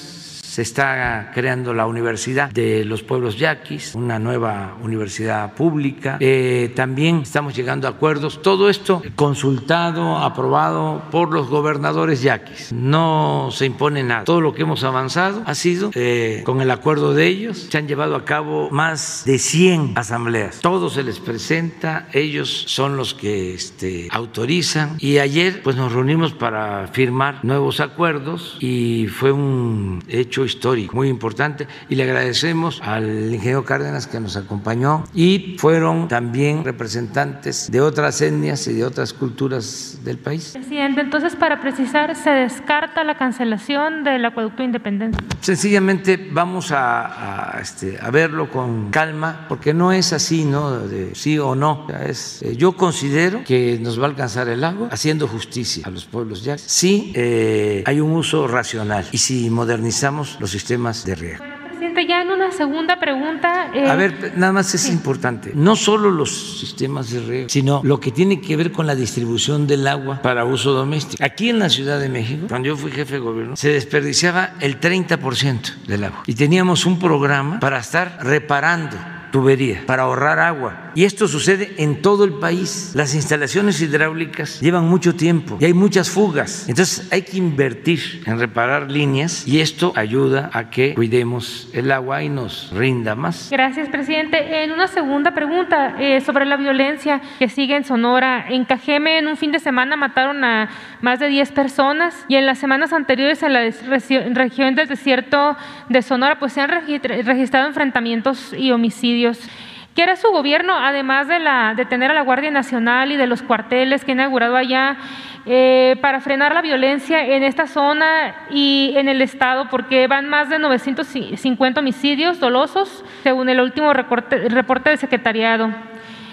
se está creando la Universidad de los Pueblos Yaquis, una nueva universidad pública. Eh, también estamos llegando a acuerdos. Todo esto consultado, aprobado por los gobernadores yaquis. No se impone nada. Todo lo que hemos avanzado ha sido eh, con el acuerdo de ellos. Se han llevado a cabo más de 100 asambleas. Todo se les presenta. Ellos son los que este, autorizan. Y ayer pues nos reunimos para firmar nuevos acuerdos y fue un hecho histórico muy importante y le agradecemos al ingeniero Cárdenas que nos acompañó y fueron también representantes de otras etnias y de otras culturas del país. Presidente, entonces para precisar, ¿se descarta la cancelación del acueducto Independencia? Sencillamente vamos a, a, este, a verlo con calma porque no es así, ¿no? De sí o no. Es, eh, yo considero que nos va a alcanzar el agua haciendo justicia a los pueblos ya. Sí eh, hay un uso racional y si modernizamos los sistemas de riego. Presidente, ya en una segunda pregunta. Eh, a ver, nada más es sí. importante. No solo los sistemas de riego, sino lo que tiene que ver con la distribución del agua para uso doméstico. Aquí en la Ciudad de México, cuando yo fui jefe de gobierno, se desperdiciaba el 30% del agua. Y teníamos un programa para estar reparando tubería para ahorrar agua. Y esto sucede en todo el país. Las instalaciones hidráulicas llevan mucho tiempo y hay muchas fugas. Entonces hay que invertir en reparar líneas y esto ayuda a que cuidemos el agua y nos rinda más. Gracias, presidente. En una segunda pregunta eh, sobre la violencia que sigue en Sonora. En Cajeme en un fin de semana mataron a más de 10 personas y en las semanas anteriores en la región del desierto de Sonora pues se han registrado enfrentamientos y homicidios ¿Qué hará su gobierno, además de, la, de tener a la Guardia Nacional y de los cuarteles que ha inaugurado allá, eh, para frenar la violencia en esta zona y en el Estado? Porque van más de 950 homicidios dolosos, según el último reporte, reporte del Secretariado.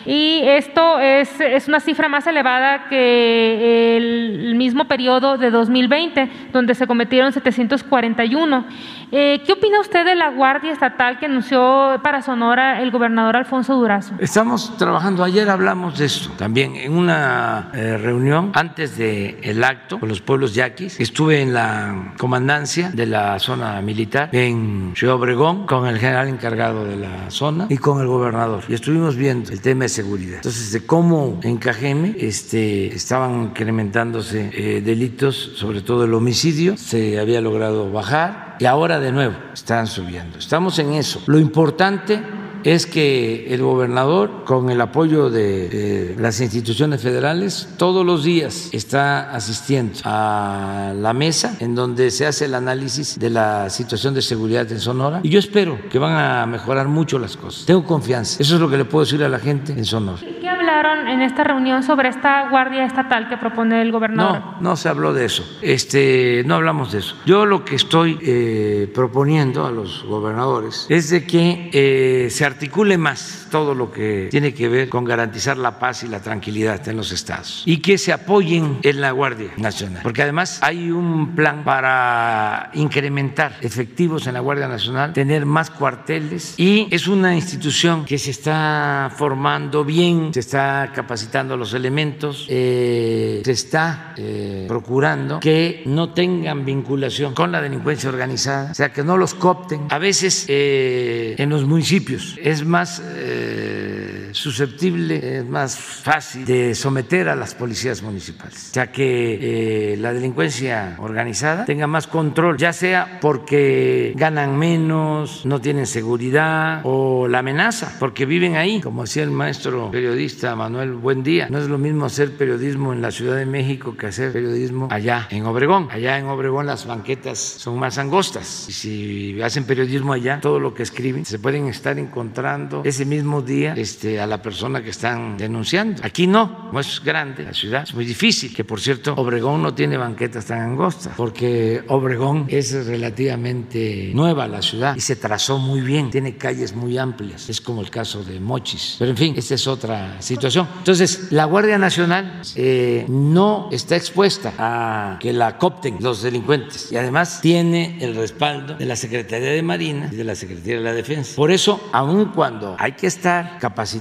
Y esto es, es, una cifra más elevada que el mismo periodo de 2020, donde se cometieron 741. Eh, ¿Qué opina usted de la Guardia Estatal que anunció para Sonora el gobernador Alfonso Durazo? Estamos trabajando, ayer hablamos de esto también en una eh, reunión antes del el acto con los pueblos yaquis. Estuve en la comandancia de la zona militar en Ciudad Obregón con el general encargado de la zona y con el gobernador. Y estuvimos viendo el tema seguridad. Entonces, de cómo en Cajeme este, estaban incrementándose eh, delitos, sobre todo el homicidio, se había logrado bajar y ahora de nuevo están subiendo. Estamos en eso. Lo importante es que el gobernador, con el apoyo de, las instituciones federales, todos los días está asistiendo a la mesa en donde se hace el análisis de la situación de seguridad en Sonora y yo espero que van a mejorar mucho las cosas. Tengo confianza. Eso es lo que le puedo decir a la gente en Sonora. ¿Qué hablaron en esta reunión sobre esta guardia estatal que propone el gobernador? No, no se habló de eso. Este, no hablamos de eso. Yo lo que estoy eh, proponiendo a los gobernadores es de que eh, se articule más todo lo que tiene que ver con garantizar la paz y la tranquilidad en los estados y que se apoyen en la Guardia Nacional, porque además hay un plan para incrementar efectivos en la Guardia Nacional, tener más cuarteles y es una institución que se está formando bien, se está capacitando los elementos, eh, se está eh, procurando que no tengan vinculación con la delincuencia organizada, o sea, que no los coopten. A veces eh, en los municipios es más susceptible, es más fácil de someter a las policías municipales, o sea, que la delincuencia organizada tenga más control, ya sea porque ganan menos, no tienen seguridad o la amenaza, porque viven ahí, como decía el maestro periodista Manuel Buendía. No es lo mismo hacer periodismo en la Ciudad de México que hacer periodismo allá en Obregón. Allá en Obregón las banquetas son más angostas y si hacen periodismo allá, todo lo que escriben se pueden estar encontrando ese mismo día este, a la persona que están denunciando. Aquí no, como es grande la ciudad, es muy difícil, que por cierto Obregón no tiene banquetas tan angostas, porque Obregón es relativamente nueva la ciudad y se trazó muy bien, tiene calles muy amplias, es como el caso de Mochis. Pero en fin, esta es otra situación. Entonces, la Guardia Nacional eh, no está expuesta a que la copten los delincuentes y además tiene el respaldo de la Secretaría de Marina y de la Secretaría de la Defensa. Por eso, aun cuando hay que estar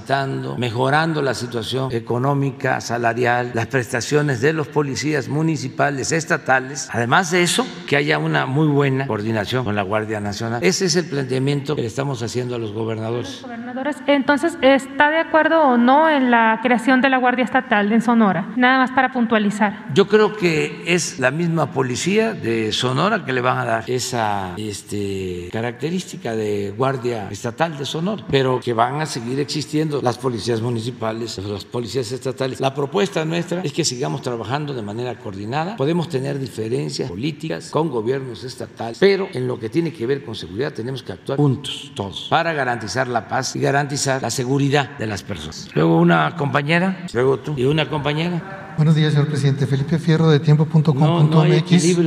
capacitando, mejorando la situación económica, salarial, las prestaciones de los policías municipales, estatales, además de eso, que haya una muy buena coordinación con la Guardia Nacional. Ese es el planteamiento que le estamos haciendo a los gobernadores. Gobernadores, entonces, ¿está de acuerdo o no en la creación de la Guardia Estatal en Sonora? Nada más para puntualizar. Yo creo que es la misma policía de Sonora que le van a dar esa este, característica de Guardia Estatal de Sonora, pero que van a seguir existiendo las policías municipales, las policías estatales. La propuesta nuestra es que sigamos trabajando de manera coordinada. Podemos tener diferencias políticas con gobiernos estatales, pero en lo que tiene que ver con seguridad tenemos que actuar juntos, todos, para garantizar la paz y garantizar la seguridad de las personas. Luego una compañera, luego tú y una compañera. Buenos días, señor presidente. Felipe Fierro de tiempo.com.mx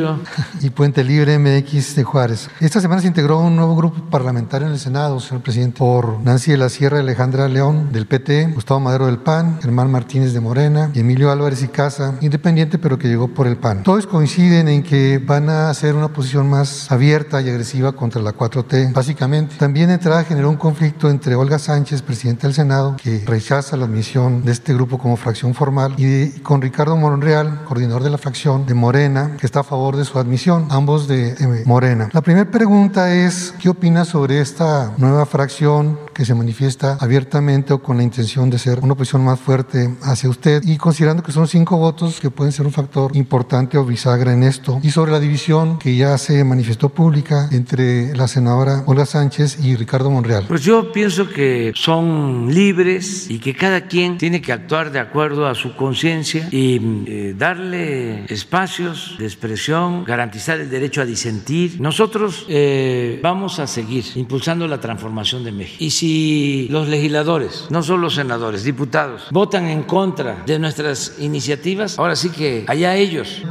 [laughs] y Puente Libre MX de Juárez. Esta semana se integró un nuevo grupo parlamentario en el Senado, señor presidente, por Nancy de la Sierra, Alejandra León del PT, Gustavo Madero del PAN, Germán Martínez de Morena y Emilio Álvarez y Casa, independiente pero que llegó por el PAN. Todos coinciden en que van a hacer una posición más abierta y agresiva contra la 4T, básicamente. También entrada generó un conflicto entre Olga Sánchez, presidenta del Senado, que rechaza la admisión de este grupo como fracción formal, y con Ricardo Monreal, coordinador de la fracción de Morena, que está a favor de su admisión, ambos de, Morena. La primera pregunta es, ¿qué opina sobre esta nueva fracción que se manifiesta abiertamente o con la intención de ser una oposición más fuerte hacia usted? Y considerando que son cinco votos que pueden ser un factor importante o bisagra en esto, y sobre la división que ya se manifestó pública entre la senadora Olga Sánchez y Ricardo Monreal. Pues yo pienso que son libres y que cada quien tiene que actuar de acuerdo a su conciencia y eh, darle espacios de expresión, garantizar el derecho a disentir. Nosotros eh, vamos a seguir impulsando la transformación de México. Y si los legisladores, no solo los senadores, diputados, votan en contra de nuestras iniciativas, ahora sí que allá ellos.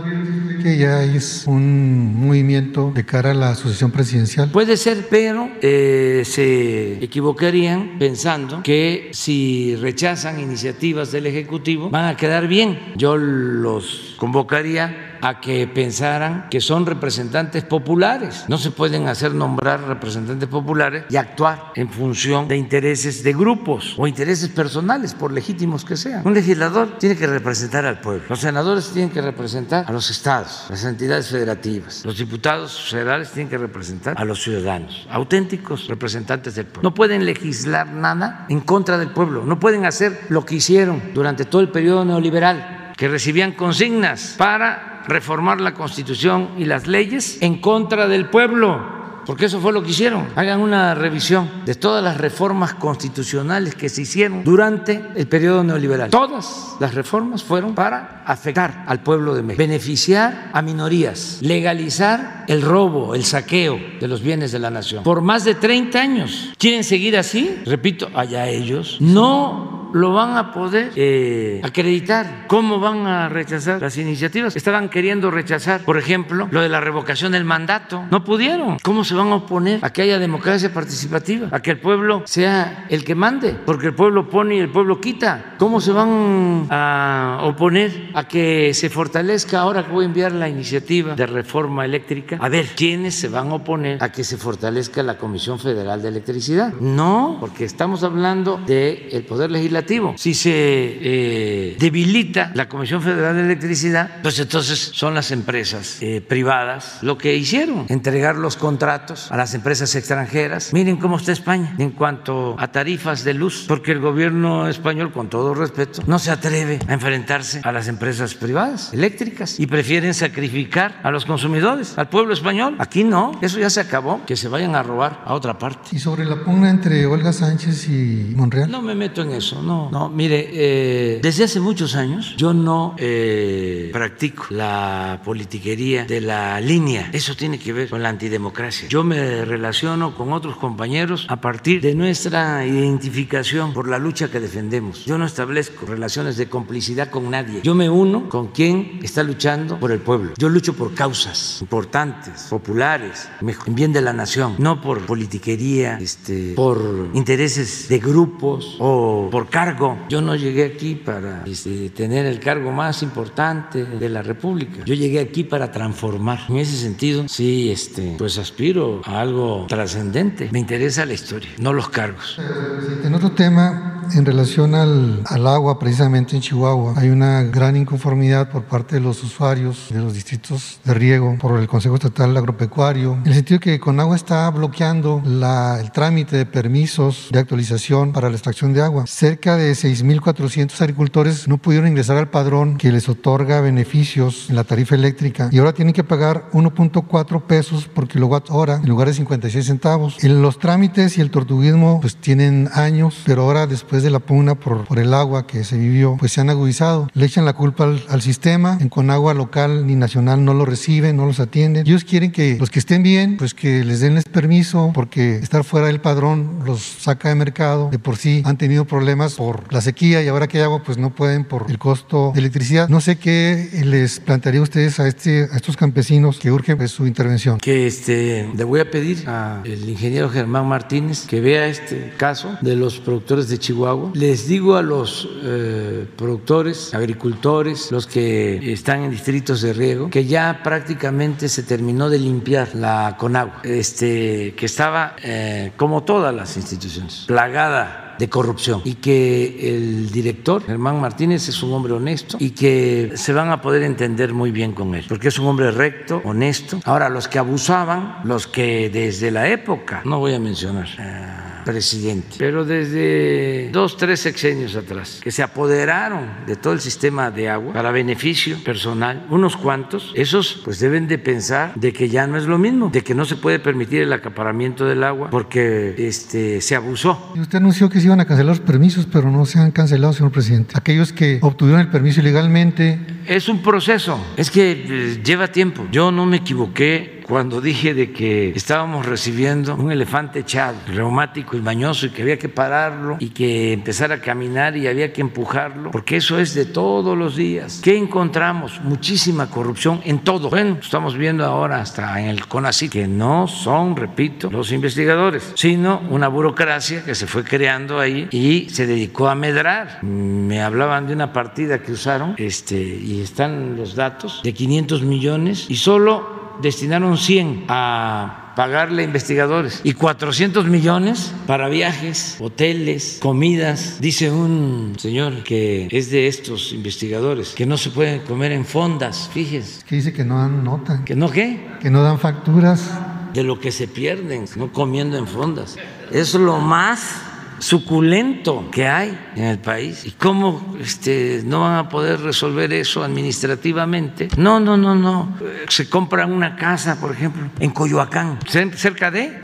Que ya es un movimiento de cara a la asociación presidencial. Puede ser, pero eh, se equivocarían pensando que si rechazan iniciativas del Ejecutivo van a quedar bien yo los convocaría a que pensaran que son representantes populares. No se pueden hacer nombrar representantes populares y actuar en función de intereses de grupos o intereses personales, por legítimos que sean. Un legislador tiene que representar al pueblo. Los senadores tienen que representar a los estados, las entidades federativas. Los diputados federales tienen que representar a los ciudadanos, auténticos representantes del pueblo. No pueden legislar nada en contra del pueblo. No pueden hacer lo que hicieron durante todo el periodo neoliberal que recibían consignas para reformar la Constitución y las leyes en contra del pueblo porque eso fue lo que hicieron. Hagan una revisión de todas las reformas constitucionales que se hicieron durante el periodo neoliberal. Todas las reformas fueron para afectar al pueblo de México, beneficiar a minorías, legalizar el robo, el saqueo de los bienes de la nación. Por más de 30 años. ¿Quieren seguir así? Repito, allá ellos. No lo van a poder eh, acreditar. ¿Cómo van a rechazar las iniciativas? Estaban queriendo rechazar, por ejemplo, lo de la revocación del mandato. No pudieron. ¿Cómo se van a oponer a que haya democracia participativa? A que el pueblo sea el que mande, porque el pueblo pone y el pueblo quita. ¿Cómo se van a oponer a que se fortalezca ahora que voy a enviar la iniciativa de reforma eléctrica? A ver, ¿quiénes se van a oponer a que se fortalezca la Comisión Federal de Electricidad? No, porque estamos hablando del poder legislativo Si se eh, debilita la Comisión Federal de Electricidad, pues entonces son las empresas eh, privadas lo que hicieron, entregar los contratos a las empresas extranjeras. Miren cómo está España en cuanto a tarifas de luz, porque el gobierno español, con todo respeto, no se atreve a enfrentarse a las empresas privadas eléctricas y prefieren sacrificar a los consumidores, al pueblo español. Aquí no, eso ya se acabó, que se vayan a robar a otra parte. ¿Y sobre la pugna entre Olga Sánchez y Monreal? No me meto en eso, no. No, mire, eh, desde hace muchos años yo no eh, practico la politiquería de la línea. Eso tiene que ver con la antidemocracia. Yo me relaciono con otros compañeros a partir de nuestra identificación por la lucha que defendemos. Yo no establezco relaciones de complicidad con nadie. Yo me uno con quien está luchando por el pueblo. Yo lucho por causas importantes, populares, en bien de la nación, no por politiquería, este, por intereses de grupos o por cargo. Yo no llegué aquí para este, tener el cargo más importante de la República. Yo llegué aquí para transformar. En ese sentido, sí, este, pues aspiro a algo trascendente. Me interesa la historia, no los cargos. En otro tema, en relación al, al, agua, precisamente en Chihuahua, hay una gran inconformidad por parte de los usuarios de los distritos de riego por el Consejo Estatal Agropecuario, en el sentido que Conagua está bloqueando la, el trámite de permisos de actualización para la extracción de agua. Cerca de 6.400 agricultores no pudieron ingresar al padrón que les otorga beneficios en la tarifa eléctrica y ahora tienen que pagar 1.4 pesos por kilowatt hora en lugar de 56 centavos. En los trámites y el tortuguismo pues tienen años, pero ahora después de la pugna por, por el agua que se vivió, pues se han agudizado. Le echan la culpa al, al sistema, en Conagua local ni nacional no lo reciben, no los atienden. Ellos quieren que los que estén bien, pues que les denles permiso, porque estar fuera del padrón los saca de mercado. De por sí han tenido problemas por la sequía y ahora que hay agua, pues no pueden por el costo de electricidad. No sé qué les plantearía a ustedes a, este, a estos campesinos que urgen pues, su intervención. Que este, le voy a pedir al ingeniero Germán Martínez que vea este caso de los productores de Chihuahua les digo a los eh, productores, agricultores, los que están en distritos de riego, que ya prácticamente se terminó de limpiar la Conagua, este, que estaba, eh, como todas las instituciones, plagada de corrupción. Y que el director, Germán Martínez, es un hombre honesto y que se van a poder entender muy bien con él, porque es un hombre recto, honesto. Ahora, los que abusaban, los que desde la época, no voy a mencionar, eh, presidente, pero desde dos, tres sexenios atrás, que se apoderaron de todo el sistema de agua para beneficio personal, unos cuantos, esos pues deben de pensar de que ya no es lo mismo, de que no se puede permitir el acaparamiento del agua porque este, se abusó. Y usted anunció que se iban a cancelar los permisos, pero no se han cancelado, señor presidente. Aquellos que obtuvieron el permiso ilegalmente. Es un proceso, es que eh, lleva tiempo. Yo no me equivoqué cuando dije de que estábamos recibiendo un elefante echado, reumático y mañoso, y que había que pararlo y que empezar a caminar y había que empujarlo, porque eso es de todos los días. ¿Qué encontramos? Muchísima corrupción en todo. Bueno, estamos viendo ahora hasta en el CONACYT, que no son, repito, los investigadores, sino una burocracia que se fue creando ahí y se dedicó a medrar. Me hablaban de una partida que usaron, este, y están los datos, de 500 millones, y solo destinaron 100 a pagarle a investigadores y 400 millones para viajes, hoteles, comidas. Dice un señor que es de estos investigadores que no se puede comer en fondas, fíjense. Que dice que no dan nota. ¿Que no qué? Que no dan facturas. De lo que se pierden, no comiendo en fondas. Es lo más suculento que hay en el país y cómo este, no van a poder resolver eso administrativamente. No, no, no, no. Se compra una casa, por ejemplo, en Coyoacán, cerca de...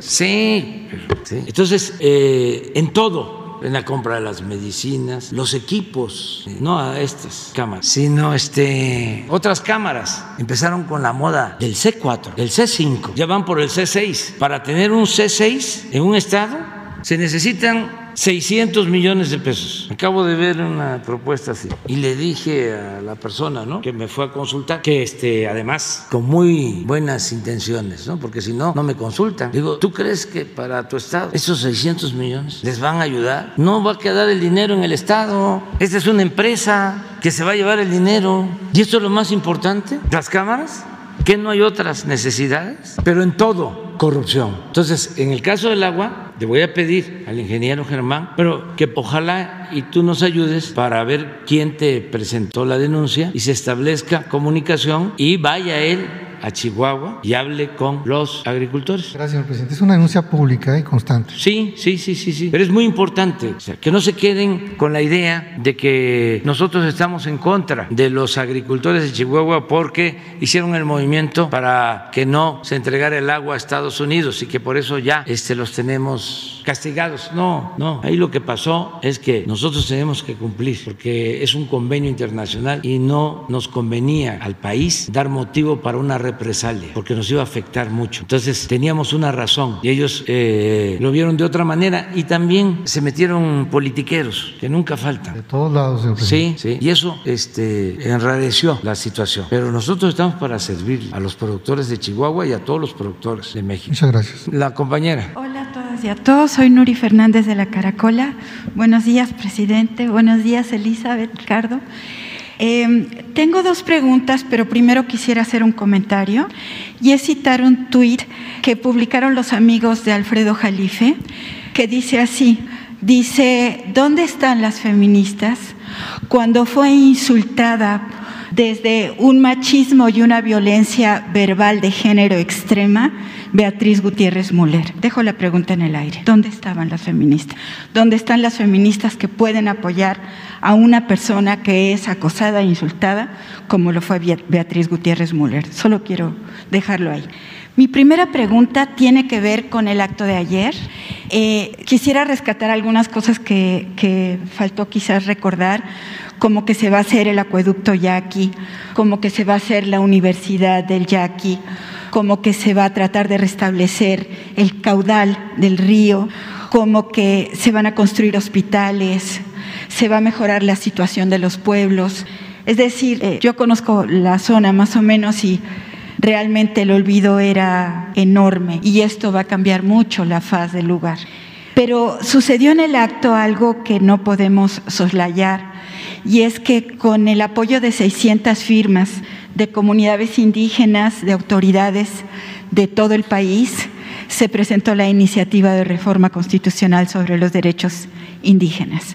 Sí, entonces eh, en todo en la compra de las medicinas, los equipos, no a estas cámaras, sino este, otras cámaras. Empezaron con la moda del C4, del C5, ya van por el C6. Para tener un C6 en un estado se necesitan 600 millones de pesos. Acabo de ver una propuesta así. Y le dije a la persona ¿no? que me fue a consultar que este, además con muy buenas intenciones, ¿no? porque si no, no me consultan. Digo, ¿tú crees que para tu Estado esos 600 millones les van a ayudar? No va a quedar el dinero en el Estado. Esta es una empresa que se va a llevar el dinero. Y esto es lo más importante, las cámaras, que no hay otras necesidades, pero en todo corrupción. Entonces, en el caso del agua, Le voy a pedir al ingeniero Germán, pero que ojalá y tú nos ayudes para ver quién te presentó la denuncia y se establezca comunicación y vaya él a Chihuahua y hable con los agricultores. Gracias, señor presidente. Es una denuncia pública y constante. Sí, sí, sí, sí, sí. Pero es muy importante que no se queden con la idea de que nosotros estamos en contra de los agricultores de Chihuahua porque hicieron el movimiento para que no se entregara el agua a Estados Unidos y que por eso ya este, los tenemos castigados. No, no. Ahí lo que pasó es que nosotros tenemos que cumplir porque es un convenio internacional y no nos convenía al país dar motivo para una represalia, porque nos iba a afectar mucho. Entonces teníamos una razón y ellos eh, lo vieron de otra manera y también se metieron politiqueros, que nunca faltan. De todos lados, señor Sí, sí. Y eso este, enrareció la situación. Pero nosotros estamos para servir a los productores de Chihuahua y a todos los productores de México. Muchas gracias. La compañera. Hola a todas y a todos. Soy Nuri Fernández de la Caracola. Buenos días, presidente. Buenos días, Elizabeth, Ricardo. Eh, tengo dos preguntas, pero primero quisiera hacer un comentario y es citar un tuit que publicaron los amigos de Alfredo Jalife, que dice así, dice, ¿dónde están las feministas cuando fue insultada desde un machismo y una violencia verbal de género extrema, Beatriz Gutiérrez Müller. Dejo la pregunta en el aire. ¿Dónde estaban las feministas? ¿Dónde están las feministas que pueden apoyar a una persona que es acosada e insultada, como lo fue Beatriz Gutiérrez Müller? Solo quiero dejarlo ahí. Mi primera pregunta tiene que ver con el acto de ayer. Eh, quisiera rescatar algunas cosas que, que faltó quizás recordar como que se va a hacer el acueducto Yaqui, como que se va a hacer la Universidad del Yaqui, como que se va a tratar de restablecer el caudal del río, como que se van a construir hospitales, se va a mejorar la situación de los pueblos. Es decir, eh, yo conozco la zona más o menos y realmente el olvido era enorme y esto va a cambiar mucho la faz del lugar. Pero sucedió en el acto algo que no podemos soslayar y es que con el apoyo de 600 firmas de comunidades indígenas, de autoridades de todo el país, se presentó la iniciativa de reforma constitucional sobre los derechos indígenas.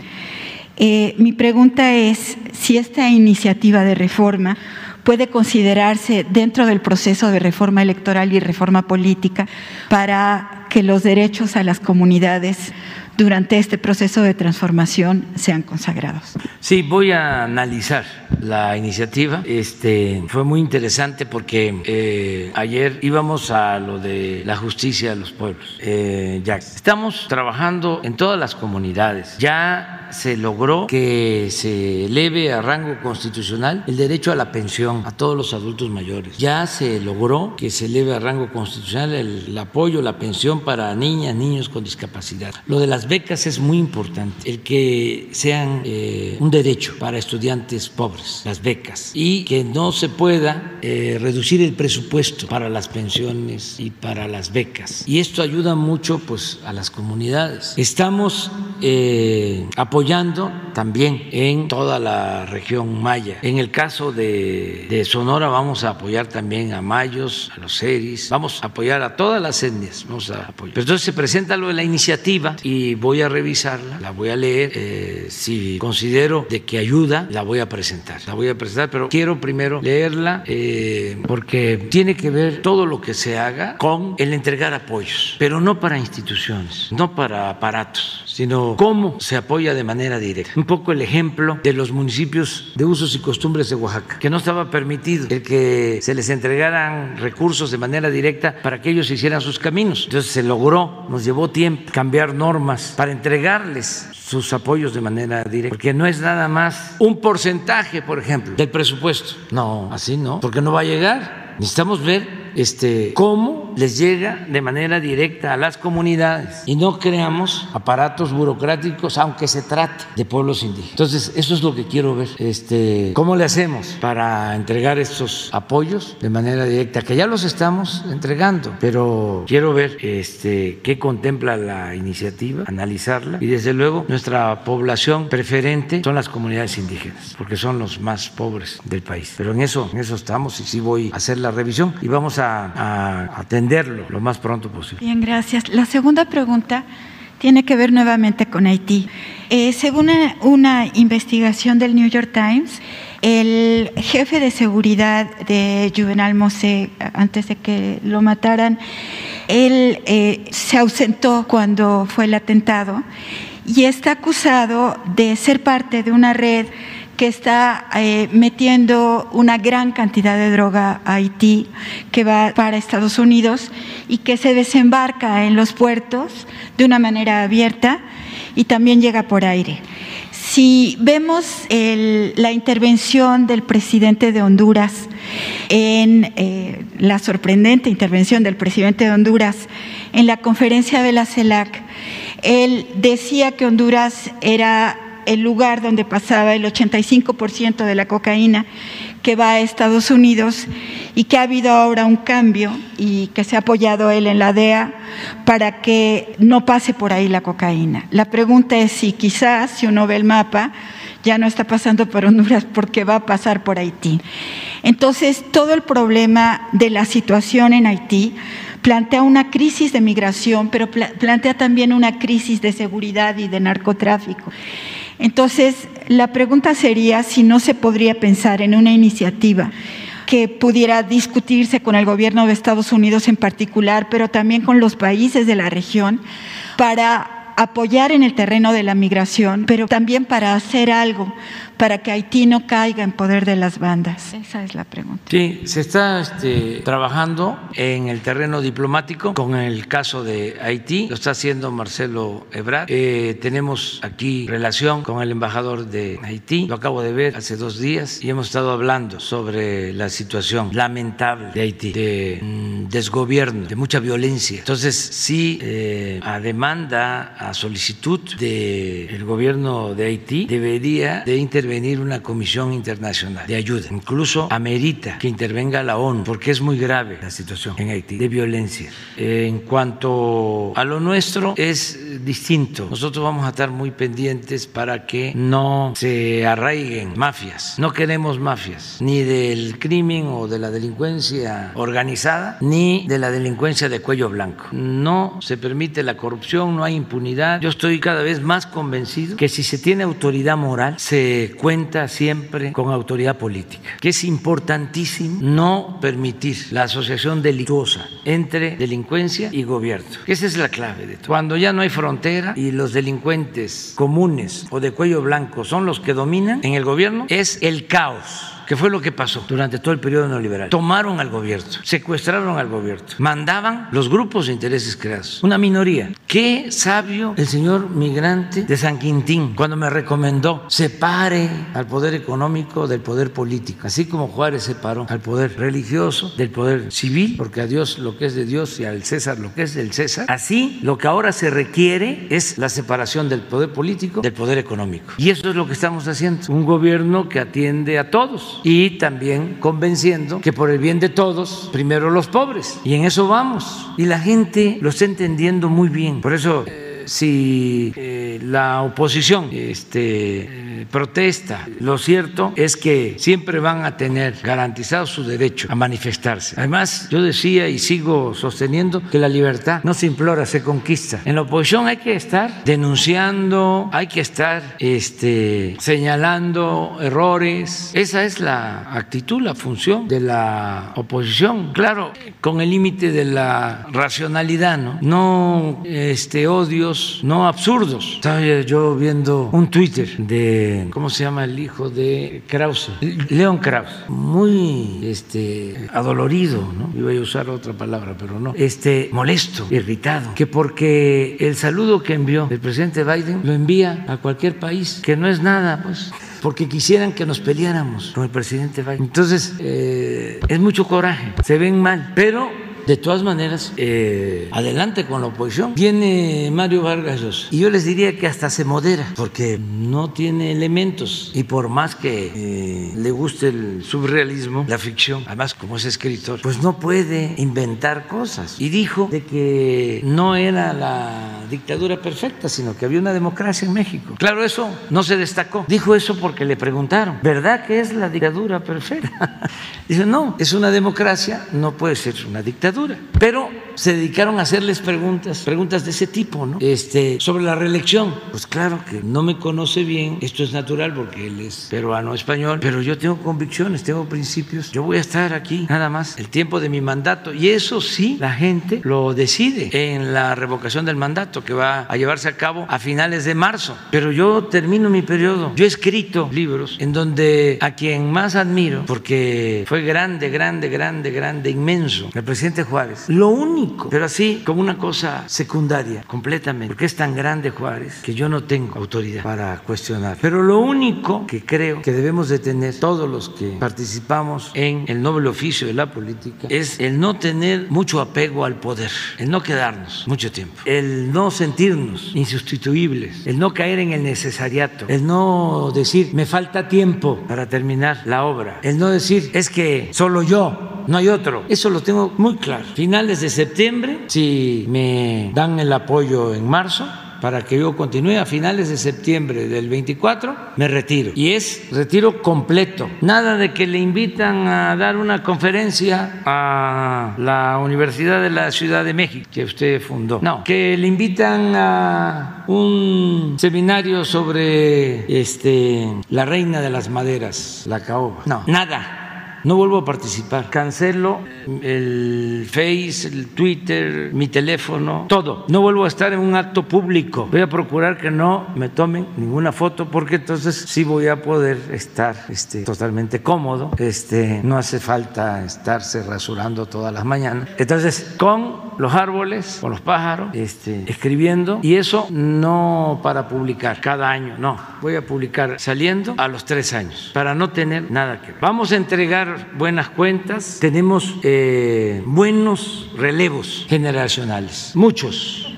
Eh, mi pregunta es si esta iniciativa de reforma puede considerarse dentro del proceso de reforma electoral y reforma política para que los derechos a las comunidades durante este proceso de transformación sean consagrados. Sí, voy a analizar la iniciativa. Este fue muy interesante porque eh, ayer íbamos a lo de la justicia de los pueblos. Eh, estamos trabajando en todas las comunidades. Ya se logró que se eleve a rango constitucional el derecho a la pensión a todos los adultos mayores. Ya se logró que se eleve a rango constitucional el, el apoyo, la pensión para niñas, niños con discapacidad. Lo de las becas es muy importante, el que sean eh, un derecho para estudiantes pobres, las becas, y que no se pueda eh, reducir el presupuesto para las pensiones y para las becas. Y esto ayuda mucho pues, a las comunidades. Estamos eh, apoyando también en toda la región maya. En el caso de, de Sonora vamos a apoyar también a mayos, a los seris, vamos a apoyar a todas las etnias, vamos a apoyar. Pero entonces se presenta lo de la iniciativa y voy a revisarla, la voy a leer, eh, si considero de que ayuda, la voy a presentar, la voy a presentar, pero quiero primero leerla eh, porque tiene que ver todo lo que se haga con el entregar apoyos, pero no para instituciones, no para aparatos sino cómo se apoya de manera directa. Un poco el ejemplo de los municipios de usos y costumbres de Oaxaca, que no estaba permitido el que se les entregaran recursos de manera directa para que ellos hicieran sus caminos. Entonces se logró, nos llevó tiempo cambiar normas para entregarles sus apoyos de manera directa, porque no es nada más un porcentaje, por ejemplo, del presupuesto. No, así no, porque no va a llegar. Necesitamos ver este, cómo les llega de manera directa a las comunidades y no creamos aparatos burocráticos, aunque se trate de pueblos indígenas. Entonces, eso es lo que quiero ver. Este, ¿Cómo le hacemos para entregar estos apoyos de manera directa? Que ya los estamos entregando, pero quiero ver este, qué contempla la iniciativa, analizarla y desde luego nuestra población preferente son las comunidades indígenas, porque son los más pobres del país. Pero en eso, en eso estamos y sí voy a hacer la revisión y vamos a a, atenderlo lo más pronto posible. Bien, gracias. La segunda pregunta tiene que ver nuevamente con Haití. Eh, según una investigación del New York Times, el jefe de seguridad de Juvenal Mosé, antes de que lo mataran, él eh, se ausentó cuando fue el atentado y está acusado de ser parte de una red que está eh, metiendo una gran cantidad de droga a Haití, que va para Estados Unidos y que se desembarca en los puertos de una manera abierta y también llega por aire. Si vemos la intervención del presidente de Honduras, en eh, la sorprendente intervención del presidente de Honduras en la conferencia de la CELAC, él decía que Honduras era el lugar donde pasaba el 85% de la cocaína que va a Estados Unidos y que ha habido ahora un cambio y que se ha apoyado él en la DEA para que no pase por ahí la cocaína. La pregunta es si quizás, si uno ve el mapa, ya no está pasando por Honduras porque va a pasar por Haití. Entonces, todo el problema de la situación en Haití plantea una crisis de migración, pero plantea también una crisis de seguridad y de narcotráfico. Entonces, la pregunta sería si no se podría pensar en una iniciativa que pudiera discutirse con el gobierno de Estados Unidos en particular, pero también con los países de la región, para apoyar en el terreno de la migración, pero también para hacer algo para que Haití no caiga en poder de las bandas? Esa es la pregunta. Sí, se está este, trabajando en el terreno diplomático con el caso de Haití, lo está haciendo Marcelo Ebrard. Eh, tenemos aquí relación con el embajador de Haití, lo acabo de ver hace dos días y hemos estado hablando sobre la situación lamentable de Haití, de mm, desgobierno, de mucha violencia. Entonces, sí, eh, a demanda, a solicitud del gobierno de Haití, debería de intervenir intervenir una comisión internacional de ayuda. Incluso amerita que intervenga la ONU, porque es muy grave la situación en Haití de violencia. En cuanto a lo nuestro, es distinto. Nosotros vamos a estar muy pendientes para que no se arraiguen mafias. No queremos mafias, ni del crimen o de la delincuencia organizada, ni de la delincuencia de cuello blanco. No se permite la corrupción, no hay impunidad. Yo estoy cada vez más convencido que si se tiene autoridad moral, se cuenta siempre con autoridad política, que es importantísimo no permitir la asociación delictuosa entre delincuencia y gobierno. Esa es la clave de todo. Cuando ya no hay frontera y los delincuentes comunes o de cuello blanco son los que dominan en el gobierno, es el caos que fue lo que pasó durante todo el periodo neoliberal. Tomaron al gobierno, secuestraron al gobierno, mandaban los grupos de intereses creados, una minoría. Qué sabio el señor migrante de San Quintín cuando me recomendó separe al poder económico del poder político, así como Juárez separó al poder religioso del poder civil, porque a Dios lo que es de Dios y al César lo que es del César. Así lo que ahora se requiere es la separación del poder político del poder económico. Y eso es lo que estamos haciendo, un gobierno que atiende a todos y también convenciendo que por el bien de todos, primero los pobres. Y en eso vamos. Y la gente lo está entendiendo muy bien. Por eso, eh, si eh, la oposición este, protesta. Lo cierto es que siempre van a tener garantizado su derecho a manifestarse. Además, yo decía y sigo sosteniendo que la libertad no se implora, se conquista. En la oposición hay que estar denunciando, hay que estar este, señalando errores. Esa es la actitud, la función de la oposición. Claro, con el límite de la racionalidad, ¿no? No este, odios, no absurdos. Estaba yo viendo un Twitter de ¿cómo se llama el hijo de Krause? León Krause, muy este, adolorido, ¿no? Iba a usar otra palabra, pero no. Este, molesto, irritado, que porque el saludo que envió el presidente Biden lo envía a cualquier país, que no es nada, pues porque quisieran que nos peleáramos con el presidente Biden. Entonces, eh, es mucho coraje, se ven mal, pero de todas maneras, eh, adelante con la oposición. Viene Mario Vargas Llosa y yo les diría que hasta se modera porque no tiene elementos y por más que eh, le guste el surrealismo, la ficción, además como es escritor, pues no puede inventar cosas. Y dijo de que no era la dictadura perfecta, sino que había una democracia en México. Claro, eso no se destacó. Dijo eso porque le preguntaron, ¿verdad que es la dictadura perfecta? [laughs] Dice, no, es una democracia, no puede ser una dictadura. Pero se dedicaron a hacerles preguntas, preguntas de ese tipo, ¿no? Este, sobre la reelección. Pues claro que no me conoce bien, esto es natural porque él es peruano español, pero yo tengo convicciones, tengo principios. Yo voy a estar aquí nada más el tiempo de mi mandato y eso sí, la gente lo decide en la revocación del mandato que va a llevarse a cabo a finales de marzo. Pero yo termino mi periodo. Yo he escrito libros en donde a quien más admiro, porque fue grande, grande, grande, grande, inmenso, el presidente Juárez. Lo único, pero así como una cosa secundaria, completamente, porque es tan grande Juárez que yo no tengo autoridad para cuestionar. Pero lo único que creo que debemos de tener todos los que participamos en el noble oficio de la política es el no tener mucho apego al poder, el no quedarnos mucho tiempo, el no sentirnos insustituibles, el no caer en el necesariato, el no decir me falta tiempo para terminar la obra, el no decir es que solo yo, no hay otro. Eso lo tengo muy claro. Finales de septiembre, si me dan el apoyo en marzo, para que yo continúe a finales de septiembre del 24, me retiro. Y es retiro completo. Nada de que le invitan a dar una conferencia a la Universidad de la Ciudad de México, que usted fundó. No, que le invitan a un seminario sobre este, la reina de las maderas, la caoba. No, nada no vuelvo a participar. Cancelo el Face, el Twitter, mi teléfono, todo. No vuelvo a estar en un acto público. Voy a procurar que no me tomen ninguna foto porque entonces sí voy a poder estar este, totalmente cómodo. Este, no hace falta estarse rasurando todas las mañanas. Entonces, con los árboles, con los pájaros, este, escribiendo y eso no para publicar cada año, no. Voy a publicar saliendo a los tres años para no tener nada que ver. Vamos a entregar buenas cuentas, tenemos eh, buenos relevos generacionales, muchos,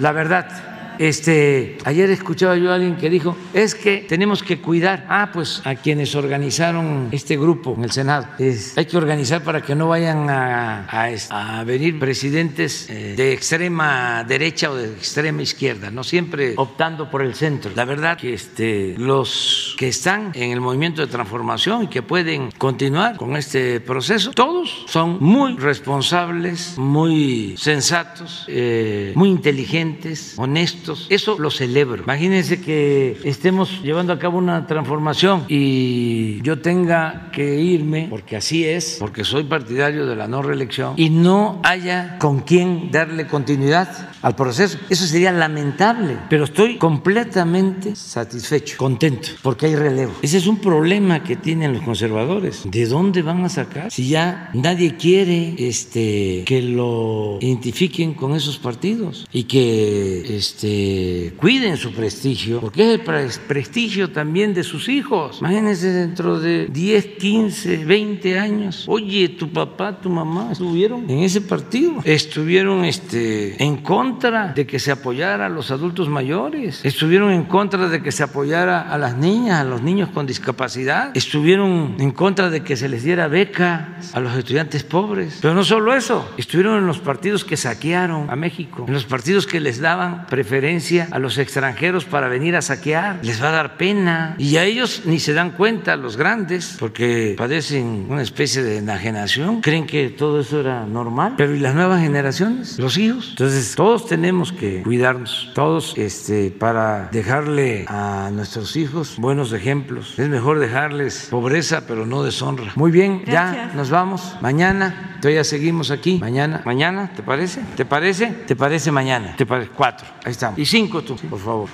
la verdad este, ayer escuchaba yo a alguien que dijo, es que tenemos que cuidar, ah, pues a quienes organizaron este grupo en el Senado, hay que organizar para que no vayan a, a, venir presidentes eh, de extrema derecha o de extrema izquierda, no siempre optando por el centro. La verdad que este, los que están en el movimiento de transformación y que pueden continuar con este proceso, todos son muy responsables, muy sensatos, eh, muy inteligentes, honestos eso lo celebro. Imagínense que estemos llevando a cabo una transformación y yo tenga que irme, porque así es, porque soy partidario de la no reelección, y no haya con quién darle continuidad al proceso. Eso sería lamentable, pero estoy completamente satisfecho, contento, porque hay relevo. Ese es un problema que tienen los conservadores. ¿De dónde van a sacar? Si ya nadie quiere este, que lo identifiquen con esos partidos y que este, cuiden su prestigio, porque es el prestigio también de sus hijos. Imagínense dentro de 10, 15, 20 años. Oye, tu papá, tu mamá estuvieron en ese partido, estuvieron este, en contra de que se apoyara a los adultos mayores, estuvieron en contra de que se apoyara a las niñas, a los niños con discapacidad, estuvieron en contra de que se les diera beca a los estudiantes pobres. Pero no solo eso, estuvieron en los partidos que saquearon a México, en los partidos que les daban preferencia a los extranjeros para venir a saquear. Les va a dar pena. Y a ellos ni se dan cuenta, los grandes, porque padecen una especie de enajenación, creen que todo eso era normal. Pero ¿y las nuevas generaciones? Los hijos. Entonces, todos tenemos que cuidarnos, todos este, para dejarle a nuestros hijos buenos ejemplos. Es mejor dejarles pobreza, pero no deshonra. Muy bien, ya nos vamos. Mañana, todavía seguimos aquí. Mañana, mañana, ¿te parece? ¿Te parece? ¿Te parece mañana? ¿Te parece? Cuatro. Ahí estamos. Y cinco tú, por favor.